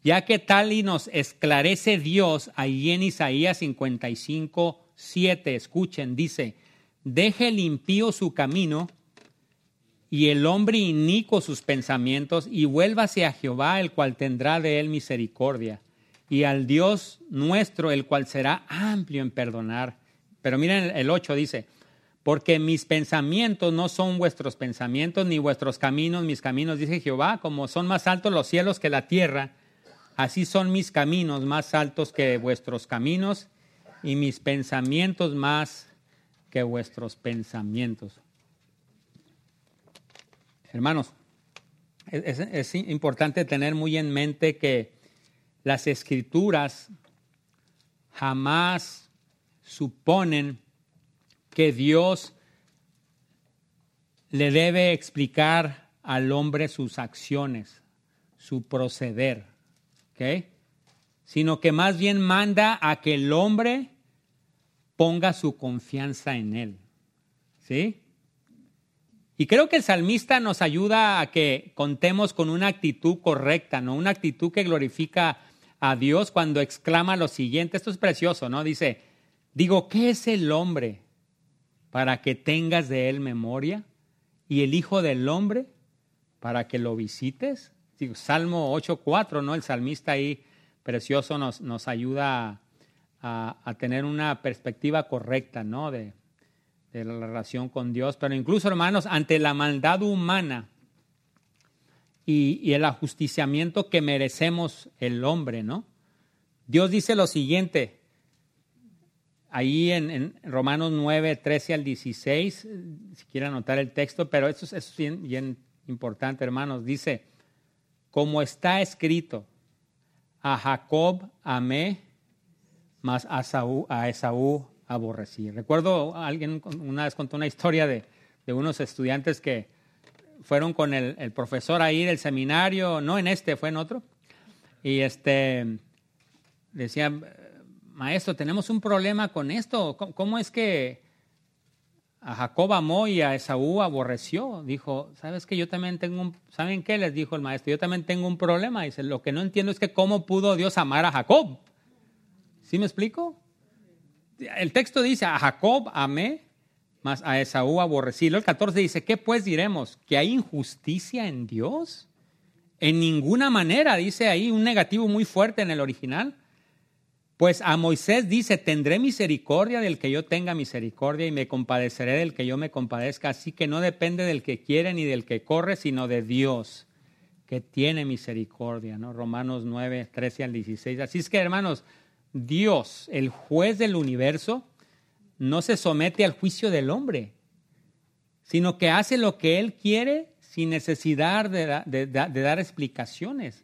Ya que tal y nos esclarece Dios ahí en Isaías 55, 7, escuchen, dice, deje el impío su camino y el hombre inico sus pensamientos y vuélvase a Jehová, el cual tendrá de él misericordia, y al Dios nuestro, el cual será amplio en perdonar. Pero miren el 8 dice, porque mis pensamientos no son vuestros pensamientos, ni vuestros caminos mis caminos, dice Jehová, como son más altos los cielos que la tierra, así son mis caminos más altos que vuestros caminos y mis pensamientos más que vuestros pensamientos. Hermanos, es, importante tener muy en mente que las escrituras jamás suponen que Dios le debe explicar al hombre sus acciones, su proceder, ¿ok? sino que más bien manda a que el hombre ponga su confianza en él. ¿Sí? Y creo que el salmista nos ayuda a que contemos con una actitud correcta, ¿no? Una actitud que glorifica a Dios cuando exclama lo siguiente. Esto es precioso, ¿no? Dice, digo, ¿qué es el hombre para que tengas de él memoria? Y el Hijo del Hombre para que lo visites. Salmo 8.4, ¿no? El salmista ahí precioso nos, nos ayuda a, tener una perspectiva correcta ¿no? de, la relación con Dios. Pero incluso, hermanos, ante la maldad humana y, el ajusticiamiento que merecemos el hombre, ¿no? Dios dice lo siguiente, ahí en, Romanos 9, 13 al 16, si quieren anotar el texto, pero eso, es bien, importante, hermanos. Dice, como está escrito, a Jacob amé, mas a, Esaú aborrecí. Recuerdo, alguien una vez contó una historia de, unos estudiantes que fueron con el, profesor ahí del seminario, no en este, fue en otro, y este, decían, maestro, tenemos un problema con esto, cómo es que a Jacob amó y a Esaú aborreció. Dijo, ¿sabes que Yo también tengo un... ¿Saben qué? Les dijo el maestro, yo también tengo un problema. Dice, lo que no entiendo es que cómo pudo Dios amar a Jacob. ¿Sí me explico? El texto dice, a Jacob amé, mas a Esaú aborrecí. El 14 dice, ¿qué pues diremos? ¿Que hay injusticia en Dios? En ninguna manera, dice ahí un negativo muy fuerte en el original. Pues a Moisés dice, tendré misericordia del que yo tenga misericordia y me compadeceré del que yo me compadezca. Así que no depende del que quiere ni del que corre, sino de Dios, que tiene misericordia. ¿no? Romanos 9, 13 al 16. Así es que, hermanos, Dios, el juez del universo, no se somete al juicio del hombre, sino que hace lo que Él quiere sin necesidad de, de dar explicaciones.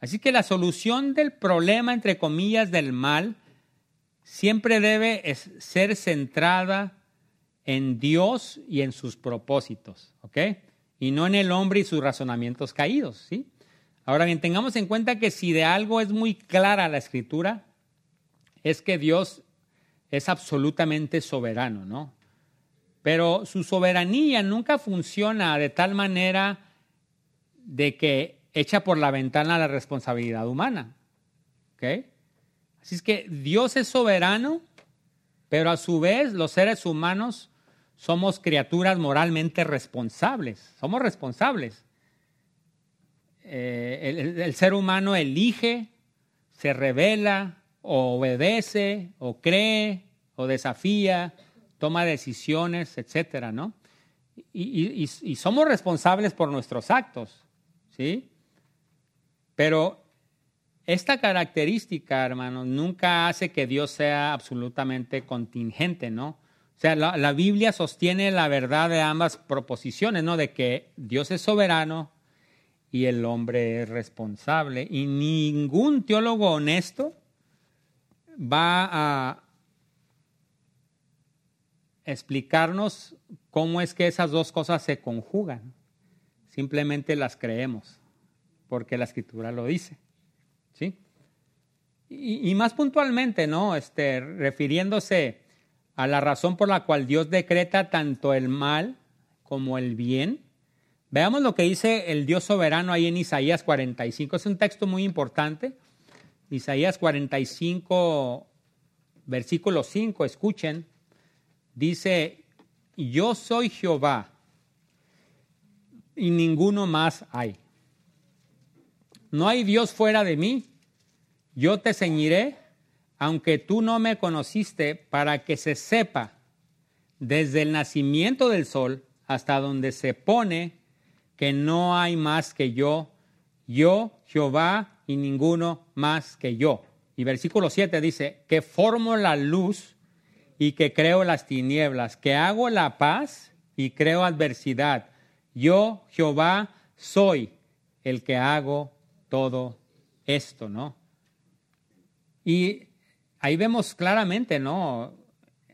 Así que la solución del problema, entre comillas, del mal, siempre debe ser centrada en Dios y en sus propósitos, ¿ok? Y no en el hombre y sus razonamientos caídos, ¿sí? Ahora bien, tengamos en cuenta que si de algo es muy clara la escritura, es que Dios es absolutamente soberano, ¿no? Pero su soberanía nunca funciona de tal manera de que echa por la ventana la responsabilidad humana. ¿Ok? Así es que Dios es soberano, pero a su vez los seres humanos somos criaturas moralmente responsables. Somos responsables. Eh, el, ser humano elige, se revela, obedece, o cree, o desafía, toma decisiones, etcétera, ¿no? Y, y, somos responsables por nuestros actos, ¿sí? Pero esta característica, hermanos, nunca hace que Dios sea absolutamente contingente, ¿no? O sea, la, la, Biblia sostiene la verdad de ambas proposiciones, ¿no? De que Dios es soberano y el hombre es responsable. Y ningún teólogo honesto va a explicarnos cómo es que esas dos cosas se conjugan. Simplemente las creemos, porque la escritura lo dice. ¿Sí? Y, más puntualmente, ¿no? Este, refiriéndose a la razón por la cual Dios decreta tanto el mal como el bien. Veamos lo que dice el Dios soberano ahí en Isaías 45. Es un texto muy importante. Isaías 45, versículo 5, escuchen dice, yo soy Jehová y ninguno más hay. No hay Dios fuera de mí. Yo te ceñiré, aunque tú no me conociste, para que se sepa desde el nacimiento del sol hasta donde se pone que no hay más que yo, yo, Jehová, y ninguno más que yo. Y versículo 7 dice, que formo la luz y que creo las tinieblas, que hago la paz y creo adversidad. Yo, Jehová, soy el que hago todo esto, ¿no? Y ahí vemos claramente, ¿no?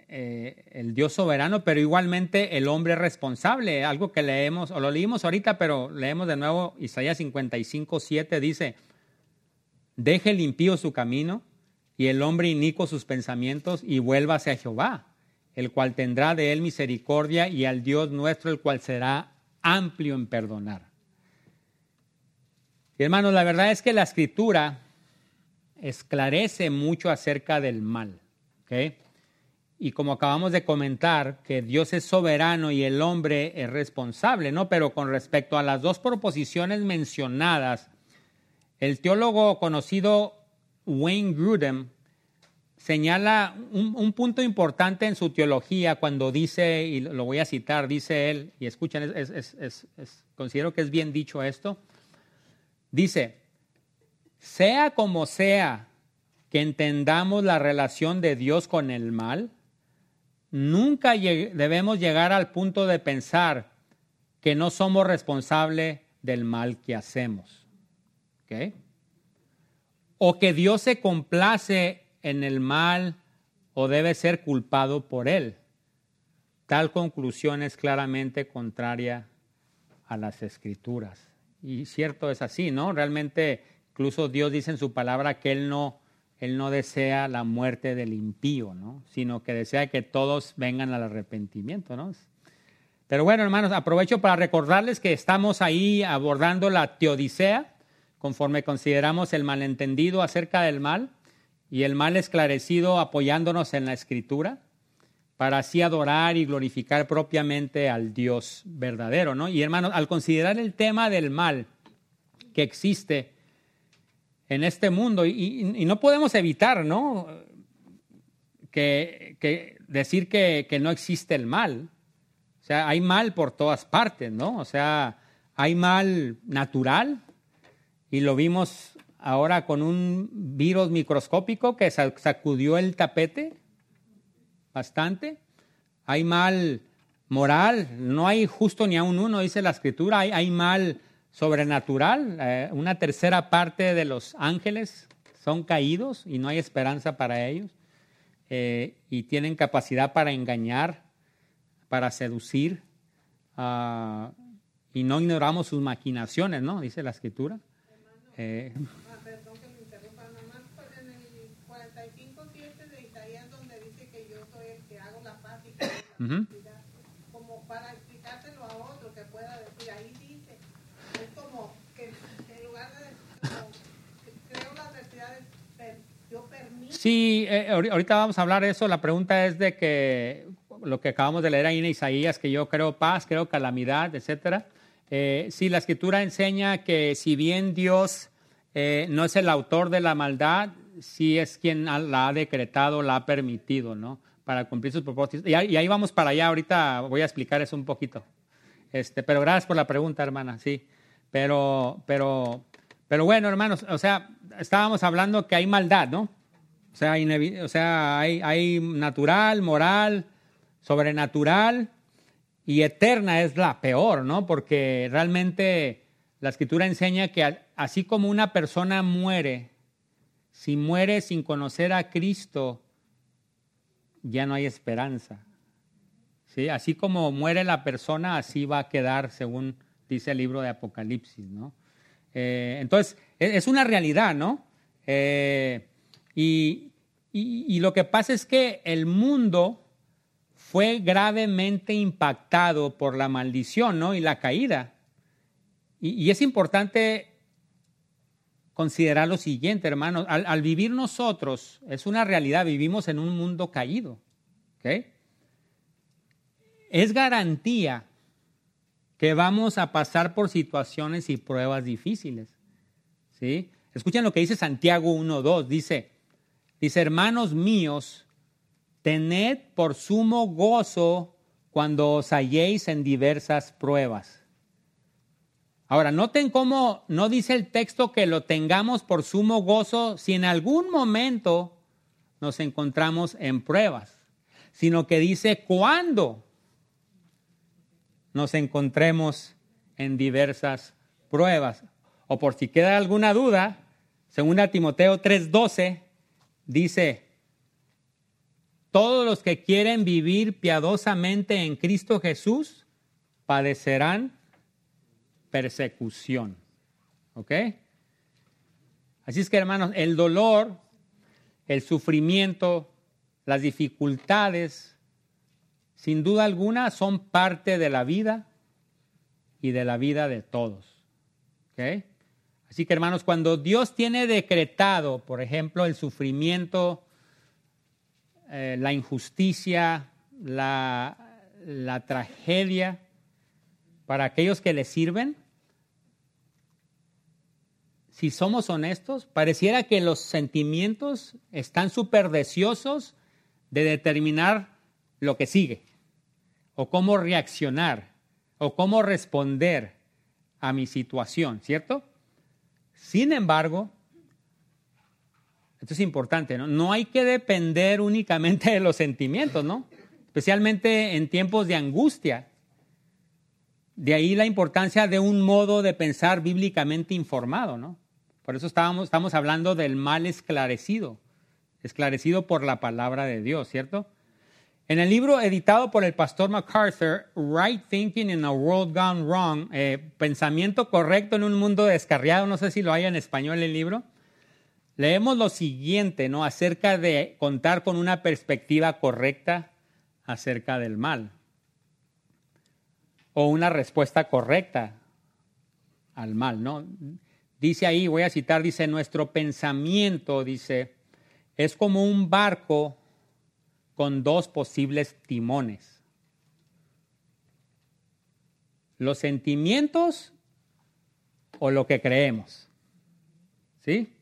Eh, el Dios soberano, pero igualmente el hombre responsable, algo que leemos, o lo leímos ahorita, pero leemos de nuevo Isaías 55, 7, dice, deje el impío su camino y el hombre inico sus pensamientos y vuélvase a Jehová, el cual tendrá de él misericordia y al Dios nuestro, el cual será amplio en perdonar. Y hermanos, la verdad es que la escritura esclarece mucho acerca del mal. Y como acabamos de comentar, que Dios es soberano y el hombre es responsable, ¿no? Pero con respecto a las dos proposiciones mencionadas, el teólogo conocido Wayne Grudem señala un, punto importante en su teología cuando dice, y lo voy a citar, dice él, y escuchen, considero que es bien dicho esto, dice, sea como sea que entendamos la relación de Dios con el mal, nunca debemos llegar al punto de pensar que no somos responsables del mal que hacemos. O que Dios se complace en el mal o debe ser culpado por él. Tal conclusión es claramente contraria a las escrituras. Y cierto es así, ¿no? Realmente incluso Dios dice en su palabra que él no él no desea la muerte del impío, ¿no? Sino que desea que todos vengan al arrepentimiento, ¿no? Pero bueno, hermanos, aprovecho para recordarles que estamos ahí abordando la teodicea, conforme consideramos el malentendido acerca del mal y el mal esclarecido apoyándonos en la escritura para así adorar y glorificar propiamente al Dios verdadero, ¿no? Y hermanos, al considerar el tema del mal que existe en este mundo, y, no podemos evitar, ¿no? Que, decir que, que, no existe el mal. O sea, hay mal por todas partes, ¿no? O sea, hay mal natural, y lo vimos ahora con un virus microscópico que sacudió el tapete bastante. Hay mal moral, no hay justo ni a un uno, dice la escritura, hay, mal sobrenatural. Eh, una tercera parte de los ángeles son caídos y no hay esperanza para ellos. Eh, y tienen capacidad para engañar, para seducir, ah, y no ignoramos sus maquinaciones, ¿no? Dice la escritura. Eh, perdón que me interrumpa, nada más en el 45.7 de Isaías donde dice que yo como para explicárselo a otro que pueda decir, ahí dice, es como que en lugar de como, creo las necesidades, yo permito. Sí, eh, ahorita vamos a hablar de eso. La pregunta es de que lo que acabamos de leer ahí en Isaías, que yo creo paz, creo calamidad, etcétera. Eh, sí, la escritura enseña que si bien Dios eh, no es el autor de la maldad, sí es quien la ha decretado, la ha permitido, ¿no? Para cumplir sus propósitos. Y, ahí vamos para allá, ahorita voy a explicar eso un poquito. Este, pero gracias por la pregunta, hermana, sí. Pero, pero, pero bueno, hermanos, o sea, estábamos hablando que hay maldad, ¿no? O sea, o hay, hay natural, moral, sobrenatural y eterna es la peor, ¿no? Porque realmente la escritura enseña que así como una persona muere, si muere sin conocer a Cristo, ya no hay esperanza. ¿Sí? Así como muere la persona, así va a quedar, según dice el libro de Apocalipsis, ¿no? Eh, entonces, e, es una realidad, ¿no? Eh, y, y lo que pasa es que el mundo fue gravemente impactado por la maldición ¿no? y la caída. Y, es importante considerar lo siguiente, hermanos. Al, vivir nosotros, es una realidad, vivimos en un mundo caído. Es garantía que vamos a pasar por situaciones y pruebas difíciles. ¿sí? Escuchen lo que dice Santiago 1.2. Dice, dice, hermanos míos, Tened por sumo gozo cuando os halléis en diversas pruebas. Ahora, noten cómo no dice el texto que lo tengamos por sumo gozo si en algún momento nos encontramos en pruebas, sino que dice cuando nos encontremos en diversas pruebas. O por si queda alguna duda, según Timoteo 3:12 dice, todos los que quieren vivir piadosamente en Cristo Jesús padecerán persecución. ¿Ok? Así es que hermanos, el dolor, el sufrimiento, las dificultades, sin duda alguna son parte de la vida y de la vida de todos. ¿Ok? Así que hermanos, cuando Dios tiene decretado, por ejemplo, el sufrimiento, eh, la injusticia, la, la tragedia para aquellos que le sirven, si somos honestos, pareciera que los sentimientos están súper deseosos de determinar lo que sigue, o cómo reaccionar, o cómo responder a mi situación, ¿cierto? Sin embargo, esto es importante, ¿no? No hay que depender únicamente de los sentimientos, ¿no? Especialmente en tiempos de angustia. De ahí la importancia de un modo de pensar bíblicamente informado, ¿no? Por eso estábamos, estamos hablando del mal esclarecido, esclarecido por la palabra de Dios, ¿cierto? En el libro editado por el pastor MacArthur, Right Thinking in a World Gone Wrong, eh, Pensamiento correcto en un mundo descarriado, no sé si lo hay en español el libro, leemos lo siguiente, ¿no? Acerca de contar con una perspectiva correcta acerca del mal. O una respuesta correcta al mal, ¿no? Dice ahí, voy a citar, dice, nuestro pensamiento, dice, es como un barco con dos posibles timones. Los sentimientos o lo que creemos. ¿Sí?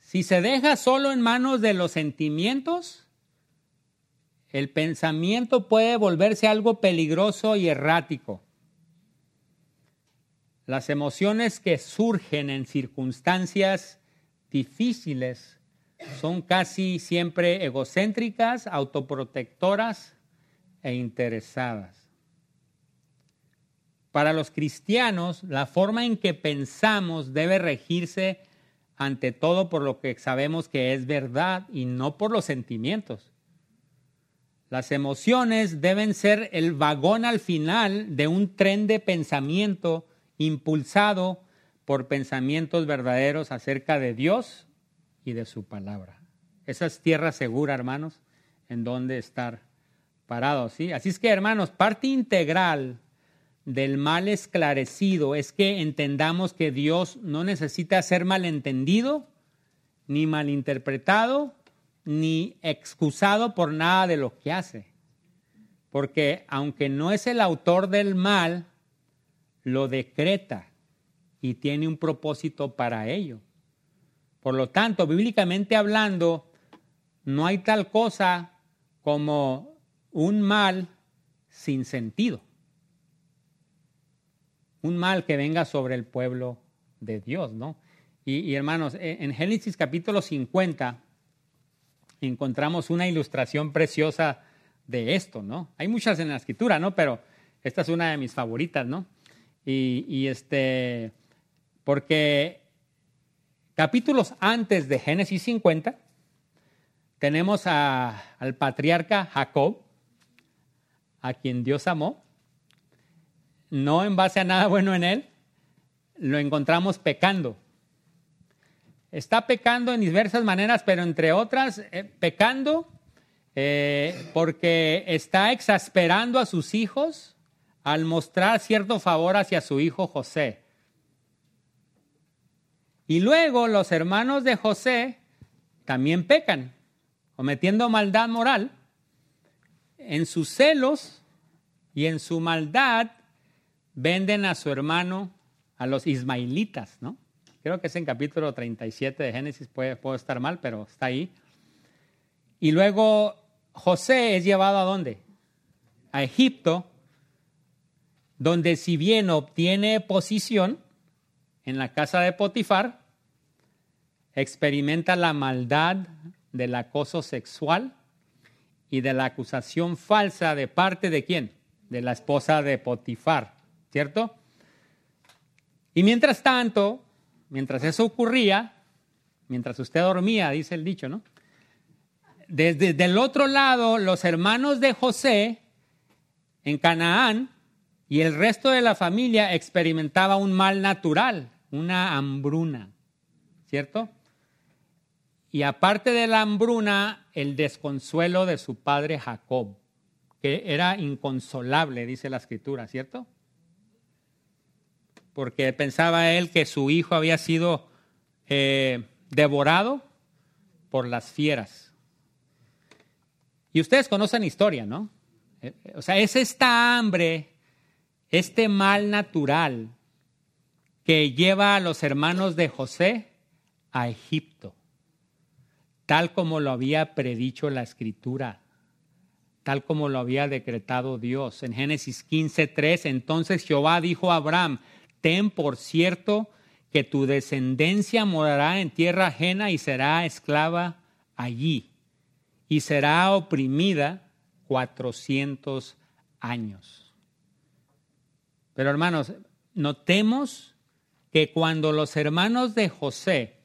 Si se deja solo en manos de los sentimientos, el pensamiento puede volverse algo peligroso y errático. Las emociones que surgen en circunstancias difíciles son casi siempre egocéntricas, autoprotectoras e interesadas. Para los cristianos, la forma en que pensamos debe regirse ante todo por lo que sabemos que es verdad y no por los sentimientos. Las emociones deben ser el vagón al final de un tren de pensamiento impulsado por pensamientos verdaderos acerca de Dios y de su palabra. Esa es tierra segura, hermanos, en donde estar parados, ¿sí? Así es que, hermanos, parte integral del mal esclarecido es que entendamos que Dios no necesita ser malentendido, ni malinterpretado, ni excusado por nada de lo que hace. Porque aunque no es el autor del mal, lo decreta y tiene un propósito para ello. Por lo tanto, bíblicamente hablando, no hay tal cosa como un mal sin sentido. Un mal que venga sobre el pueblo de Dios, ¿no? Y, hermanos, e, en Génesis capítulo 50 encontramos una ilustración preciosa de esto, ¿no? Hay muchas en la escritura, ¿no? Pero esta es una de mis favoritas, ¿no? Y, este, porque capítulos antes de Génesis 50 tenemos a, al patriarca Jacob, a quien Dios amó, no en base a nada bueno en él, lo encontramos pecando. Está pecando en diversas maneras, pero entre otras, eh, pecando eh, porque está exasperando a sus hijos al mostrar cierto favor hacia su hijo José. Y luego los hermanos de José también pecan, cometiendo maldad moral. En sus celos y en su maldad venden a su hermano a los ismaelitas, ¿no? Creo que es en capítulo 37 de Génesis, puede, puedo estar mal, pero está ahí. Y luego José es llevado a dónde? A Egipto, donde si bien obtiene posición en la casa de Potifar, experimenta la maldad del acoso sexual y de la acusación falsa de parte de quién? De la esposa de Potifar, ¿cierto? Y mientras tanto, mientras eso ocurría, mientras usted dormía, dice el dicho, ¿no? Desde el otro lado, los hermanos de José en Canaán y el resto de la familia experimentaba un mal natural, una hambruna, ¿cierto? Y aparte de la hambruna, el desconsuelo de su padre Jacob, que era inconsolable, dice la escritura, ¿cierto? Porque pensaba él que su hijo había sido eh, devorado por las fieras. Y ustedes conocen historia, ¿no? Eh, o sea, es esta hambre, este mal natural que lleva a los hermanos de José a Egipto tal como lo había predicho la escritura, tal como lo había decretado Dios. En Génesis 15:3, entonces Jehová dijo a Abraham, ten por cierto que tu descendencia morará en tierra ajena y será esclava allí, y será oprimida cuatrocientos años. Pero hermanos, notemos que cuando los hermanos de José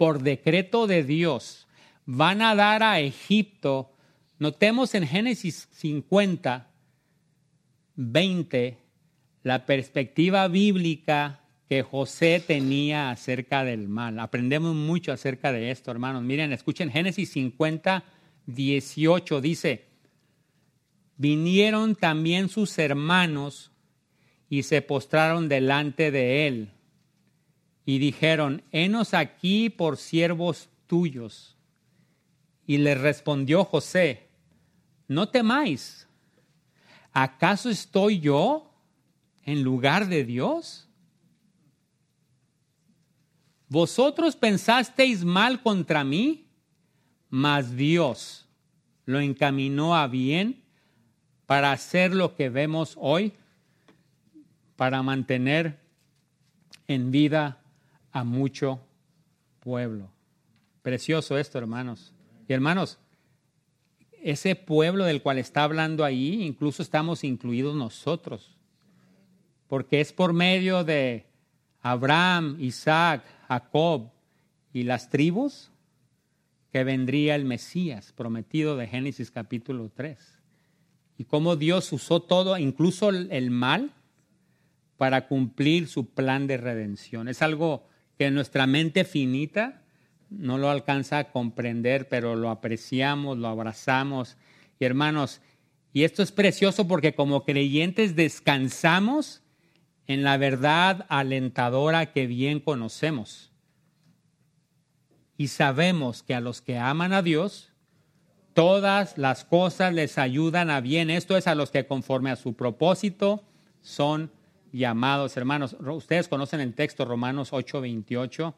por decreto de Dios, van a dar a Egipto, notemos en Génesis 50, 20, la perspectiva bíblica que José tenía acerca del mal. Aprendemos mucho acerca de esto, hermanos. Miren, escuchen Génesis 50, 18, dice, vinieron también sus hermanos y se postraron delante de él y dijeron, henos aquí por siervos tuyos. Y le respondió José, no temáis, ¿acaso estoy yo en lugar de Dios? Vosotros pensasteis mal contra mí, mas Dios lo encaminó a bien para hacer lo que vemos hoy, para mantener en vida a mucho pueblo. Precioso esto, hermanos. Y hermanos, ese pueblo del cual está hablando ahí, incluso estamos incluidos nosotros, porque es por medio de Abraham, Isaac, Jacob y las tribus que vendría el Mesías prometido de Génesis capítulo 3. Y cómo Dios usó todo, incluso el mal, para cumplir su plan de redención. Es algo que nuestra mente finita no lo alcanza a comprender, pero lo apreciamos, lo abrazamos. Y hermanos, Y esto es precioso porque como creyentes descansamos en la verdad alentadora que bien conocemos. Y sabemos que a los que aman a Dios, todas las cosas les ayudan a bien. Esto es a los que conforme a su propósito son llamados. Hermanos, ustedes conocen el texto Romanos 8:28.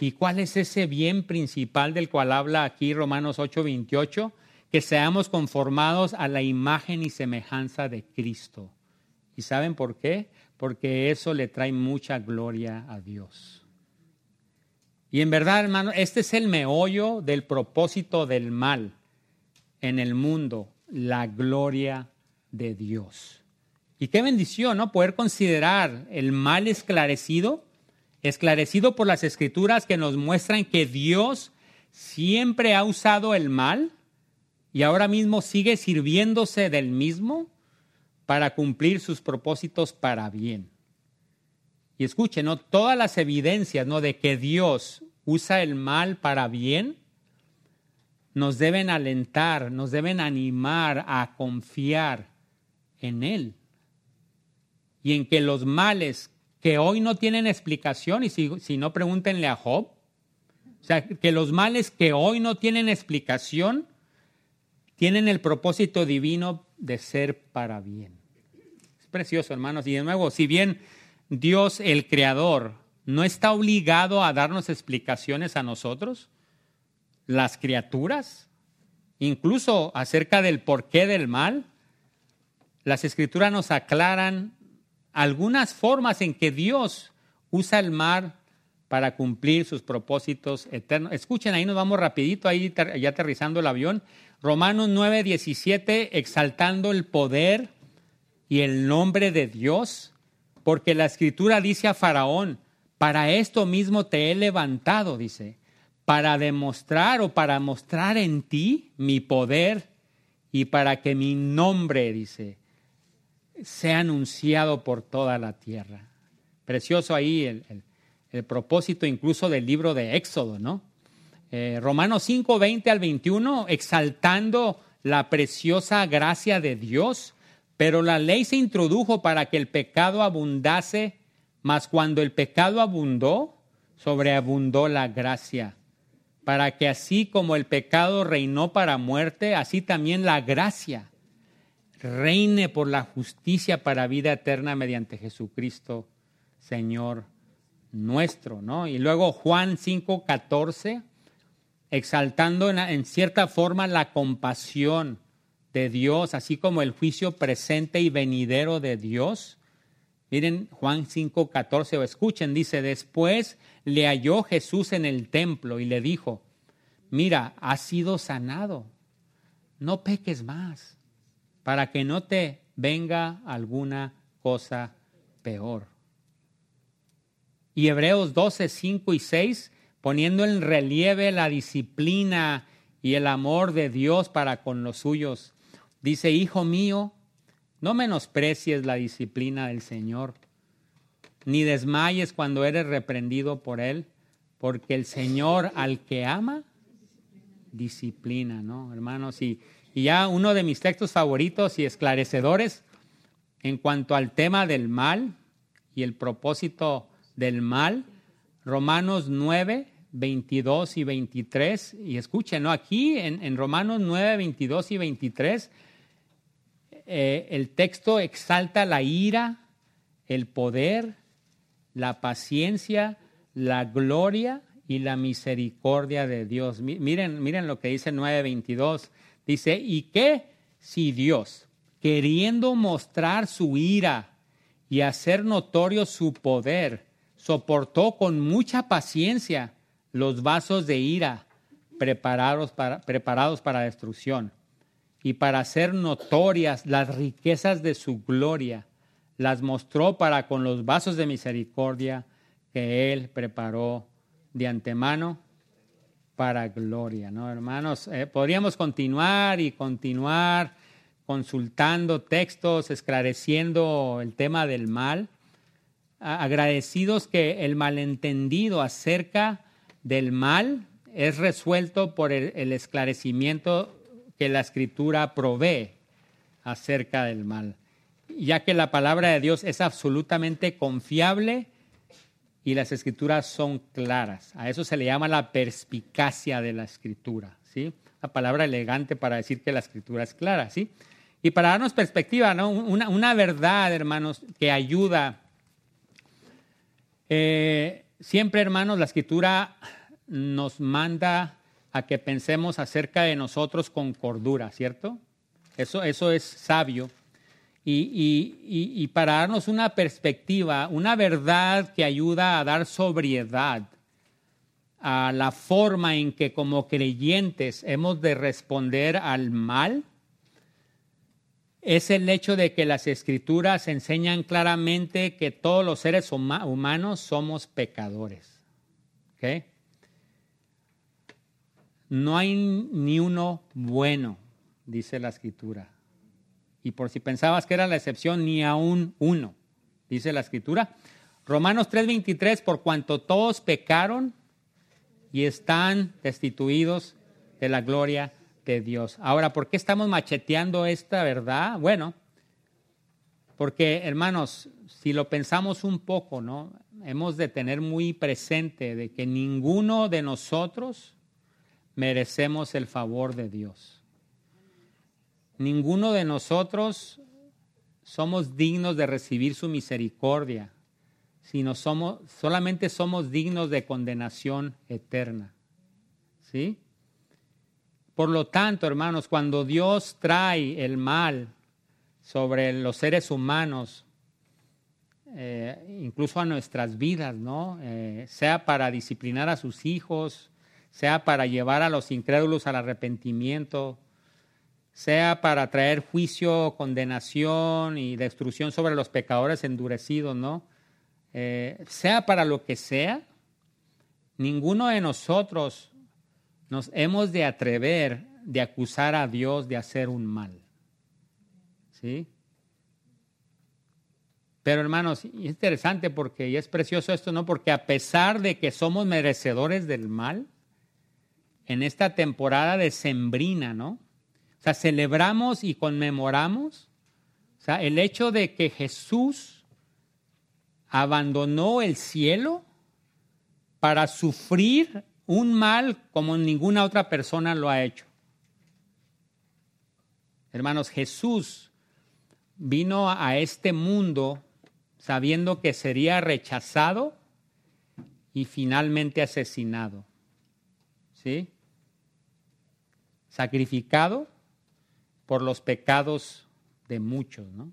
¿Y cuál es ese bien principal del cual habla aquí Romanos 8:28? Que seamos conformados a la imagen y semejanza de Cristo. ¿Y saben por qué? Porque eso le trae mucha gloria a Dios. Y en verdad, hermano, este es el meollo del propósito del mal en el mundo, la gloria de Dios. Y qué bendición, ¿no? Poder considerar el mal esclarecido, esclarecido por las escrituras que nos muestran que Dios siempre ha usado el mal y ahora mismo sigue sirviéndose del mismo para cumplir sus propósitos para bien. Y escuchen, ¿no? Todas las evidencias, ¿no? De que Dios usa el mal para bien, nos deben alentar, nos deben animar a confiar en Él. Y en que los males que hoy no tienen explicación, y si, no pregúntenle a Job, o sea, que los males que hoy no tienen explicación, tienen el propósito divino de ser para bien. Es precioso, hermanos. Y de nuevo, si bien Dios, el Creador, no está obligado a darnos explicaciones a nosotros, las criaturas, incluso acerca del porqué del mal, las escrituras nos aclaran algunas formas en que Dios usa el mar para cumplir sus propósitos eternos. Escuchen, ahí nos vamos rapidito, ahí ya aterrizando el avión. Romanos 9, 17, exaltando el poder y el nombre de Dios, porque la escritura dice a Faraón, para esto mismo te he levantado, dice, para demostrar o para mostrar en ti mi poder y para que mi nombre, dice, sea anunciado por toda la tierra. Precioso ahí el, propósito incluso del libro de Éxodo, ¿no? Eh, Romanos 5, 20 al 21, exaltando la preciosa gracia de Dios, pero la ley se introdujo para que el pecado abundase, mas cuando el pecado abundó, sobreabundó la gracia para que así como el pecado reinó para muerte, así también la gracia reine por la justicia para vida eterna mediante Jesucristo, Señor nuestro, ¿no? Y luego Juan 5:14, exaltando en, cierta forma la compasión de Dios, así como el juicio presente y venidero de Dios. Miren Juan 5:14 o escuchen, dice, después le halló Jesús en el templo y le dijo, mira, has sido sanado, no peques más, para que no te venga alguna cosa peor. Y Hebreos 12, 5 y 6, poniendo en relieve la disciplina y el amor de Dios para con los suyos, dice, Hijo mío, no menosprecies la disciplina del Señor ni desmayes cuando eres reprendido por Él, porque el Señor al que ama, disciplina, ¿no, hermanos? Y, y ya uno de mis textos favoritos y esclarecedores en cuanto al tema del mal y el propósito del mal, Romanos 9, 22 y 23, y escuchen, ¿no? aquí en, Romanos 9, 22 y 23, eh, el texto exalta la ira, el poder, la paciencia, la gloria y la misericordia de Dios. Miren, miren lo que dice 9:22. Dice, ¿y qué si Dios, queriendo mostrar su ira y hacer notorio su poder, soportó con mucha paciencia los vasos de ira preparados para, preparados para destrucción y para hacer notorias las riquezas de su gloria? las mostró para con los vasos de misericordia que Él preparó de antemano para gloria, ¿no, hermanos? Eh, podríamos continuar y continuar consultando textos, esclareciendo el tema del mal, agradecidos que el malentendido acerca del mal es resuelto por el esclarecimiento que la escritura provee. acerca del mal, ya que la palabra de Dios es absolutamente confiable y las escrituras son claras. A eso se le llama la perspicacia de la escritura, ¿sí? La palabra elegante para decir que la escritura es clara, ¿sí? Y para darnos perspectiva, ¿no? Una, una verdad, hermanos, que ayuda. Eh, siempre, hermanos, la escritura nos manda a que pensemos acerca de nosotros con cordura, ¿cierto? Eso, eso es sabio. Y, y, y, para darnos una perspectiva, una verdad que ayuda a dar sobriedad a la forma en que como creyentes hemos de responder al mal, es el hecho de que las escrituras enseñan claramente que todos los seres humanos somos pecadores. No hay ni uno bueno, dice la escritura. Y por si pensabas que era la excepción, ni aún uno, dice la escritura. Romanos 3:23, por cuanto todos pecaron y están destituidos de la gloria de Dios. Ahora, ¿por qué estamos macheteando esta verdad? Bueno, porque hermanos, si lo pensamos un poco, ¿no? Hemos de tener muy presente de que ninguno de nosotros merecemos el favor de Dios. Ninguno de nosotros somos dignos de recibir su misericordia, sino somos solamente somos dignos de condenación eterna. ¿Sí? Por lo tanto, hermanos, cuando Dios trae el mal sobre los seres humanos, eh, incluso a nuestras vidas, ¿no? Eh, sea para disciplinar a sus hijos, sea para llevar a los incrédulos al arrepentimiento, sea para traer juicio, condenación y destrucción sobre los pecadores endurecidos, ¿no? Eh, sea para lo que sea, ninguno de nosotros nos hemos de atrever de acusar a Dios de hacer un mal. ¿Sí? Pero hermanos, es interesante porque, y es precioso esto, ¿no? Porque a pesar de que somos merecedores del mal, en esta temporada de sembrina, ¿no? O sea, celebramos y conmemoramos, o sea, el hecho de que Jesús abandonó el cielo para sufrir un mal como ninguna otra persona lo ha hecho. Hermanos, Jesús vino a este mundo sabiendo que sería rechazado y finalmente asesinado. ¿Sí? Sacrificado por los pecados de muchos, ¿no?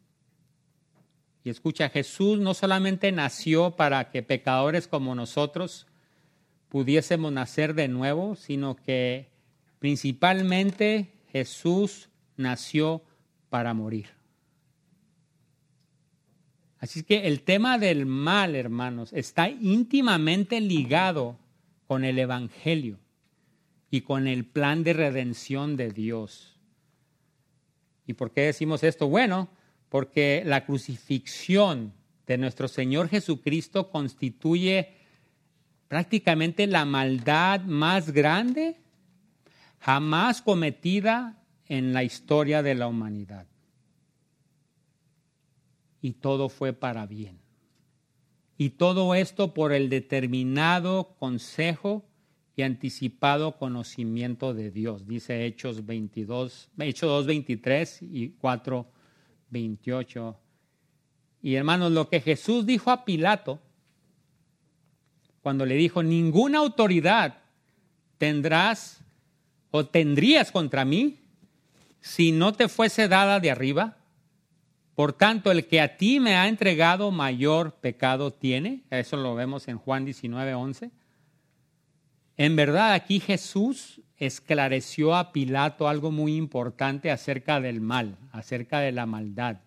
Y escucha, Jesús no solamente nació para que pecadores como nosotros pudiésemos nacer de nuevo, sino que principalmente Jesús nació para morir. Así que el tema del mal, hermanos, está íntimamente ligado con el Evangelio y con el plan de redención de Dios. ¿Y por qué decimos esto? Bueno, porque la crucifixión de nuestro Señor Jesucristo constituye prácticamente la maldad más grande jamás cometida en la historia de la humanidad. Y todo fue para bien. Y todo esto por el determinado consejo y anticipado conocimiento de Dios, dice Hechos 22, Hechos 2, 23 y 4, 28. Y hermanos, lo que Jesús dijo a Pilato, cuando le dijo, ninguna autoridad tendrás o tendrías contra mí si no te fuese dada de arriba. Por tanto, el que a ti me ha entregado mayor pecado tiene. Eso lo vemos en Juan 19, 11. En verdad, aquí Jesús esclareció a Pilato algo muy importante acerca del mal, acerca de la maldad.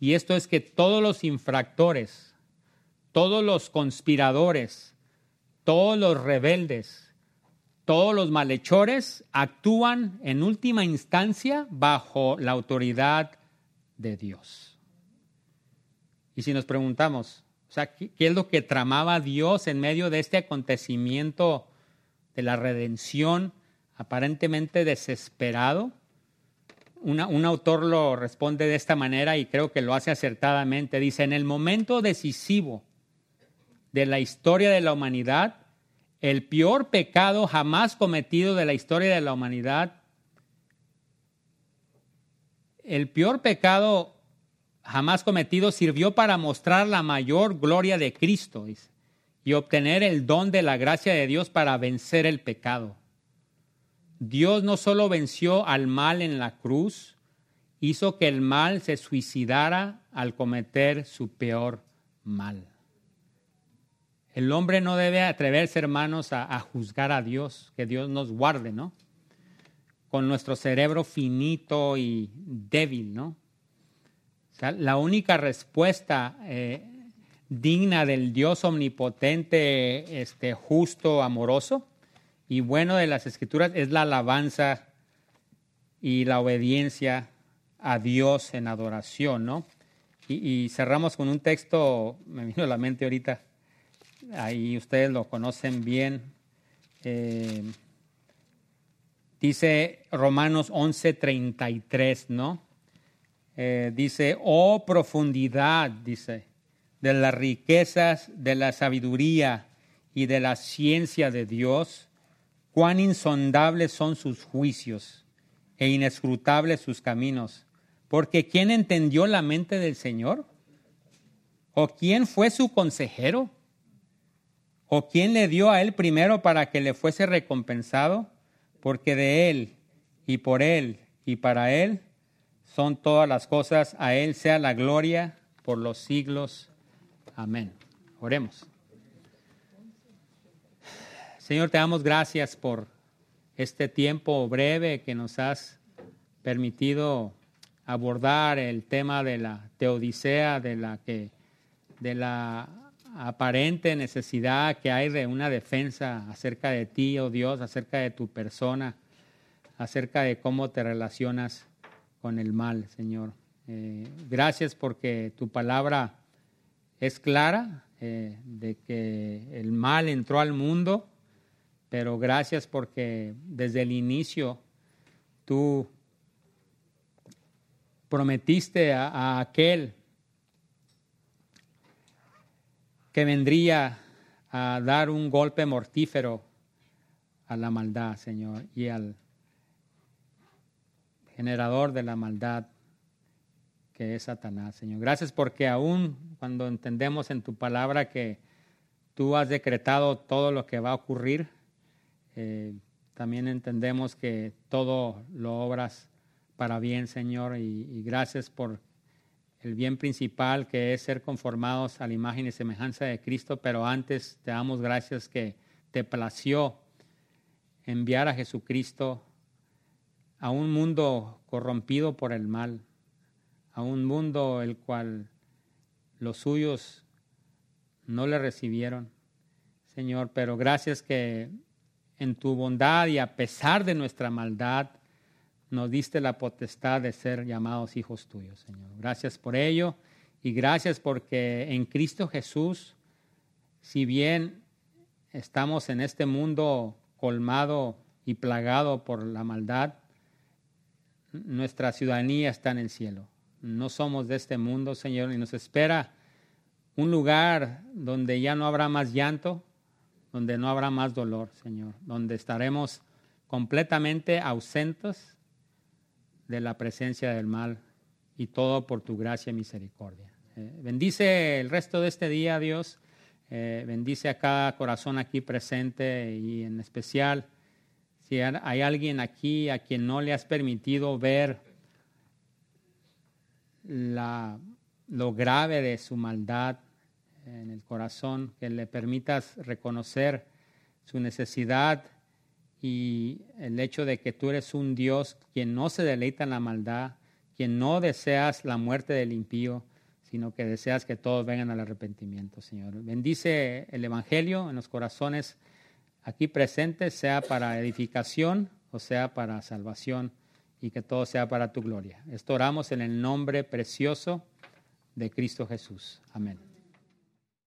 Y esto es que todos los infractores, todos los conspiradores, todos los rebeldes, todos los malhechores actúan en última instancia bajo la autoridad de Dios. Y si nos preguntamos, o sea, ¿qué, es lo que tramaba Dios en medio de este acontecimiento de la redención aparentemente desesperado? un autor lo responde de esta manera y creo que lo hace acertadamente. Dice, en el momento decisivo de la historia de la humanidad, el peor pecado jamás cometido de la historia de la humanidad, el peor pecado jamás cometido sirvió para mostrar la mayor gloria de Cristo dice, y obtener el don de la gracia de Dios para vencer el pecado. Dios no solo venció al mal en la cruz, hizo que el mal se suicidara al cometer su peor mal. El hombre no debe atreverse, hermanos, a, a juzgar a Dios, que Dios nos guarde, ¿no? Con nuestro cerebro finito y débil, ¿no? La única respuesta eh, digna del Dios omnipotente, este, justo, amoroso y bueno de las Escrituras es la alabanza y la obediencia a Dios en adoración, ¿no? Y, y cerramos con un texto, me vino a la mente ahorita, ahí ustedes lo conocen bien. eh, dice Romanos 11:33, ¿no? Eh, dice, oh profundidad, dice, de las riquezas, de la sabiduría y de la ciencia de Dios, cuán insondables son sus juicios e inescrutables sus caminos. Porque ¿quién entendió la mente del Señor? ¿O quién fue su consejero? ¿O quién le dio a él primero para que le fuese recompensado? Porque de él y por él y para él son todas las cosas. A él sea la gloria por los siglos. Amén. Oremos. Señor, te damos gracias por este tiempo breve que nos has permitido abordar el tema de la teodicea, de la que de la aparente necesidad que hay de una defensa acerca de ti, oh Dios, acerca de tu persona, acerca de cómo te relacionas con el mal, Señor. Eh, gracias porque tu palabra es clara eh, de que el mal entró al mundo, pero gracias porque desde el inicio tú prometiste a, a aquel que vendría a dar un golpe mortífero a la maldad, Señor, y al generador de la maldad que es Satanás, Señor. Gracias porque aún cuando entendemos en tu palabra que tú has decretado todo lo que va a ocurrir, eh, también entendemos que todo lo obras para bien, Señor, y, y gracias por el bien principal que es ser conformados a la imagen y semejanza de Cristo, pero antes te damos gracias que te plació enviar a Jesucristo a un mundo corrompido por el mal, a un mundo el cual los suyos no le recibieron, Señor, pero gracias que en tu bondad y a pesar de nuestra maldad, nos diste la potestad de ser llamados hijos tuyos, Señor. Gracias por ello y gracias porque en Cristo Jesús, si bien estamos en este mundo colmado y plagado por la maldad, nuestra ciudadanía está en el cielo. No somos de este mundo, Señor, y nos espera un lugar donde ya no habrá más llanto, donde no habrá más dolor, Señor, donde estaremos completamente ausentes de la presencia del mal y todo por tu gracia y misericordia. Eh, bendice el resto de este día, Dios. Eh, bendice a cada corazón aquí presente y en especial si hay alguien aquí a quien no le has permitido ver lo grave de su maldad en el corazón, que le permitas reconocer su necesidad y el hecho de que tú eres un Dios quien no se deleita en la maldad, quien no deseas la muerte del impío, sino que deseas que todos vengan al arrepentimiento, Señor. Bendice el Evangelio en los corazones aquí presentes, sea para edificación o sea para salvación, y que todo sea para tu gloria. Esto oramos en el nombre precioso de Cristo Jesús. Amén.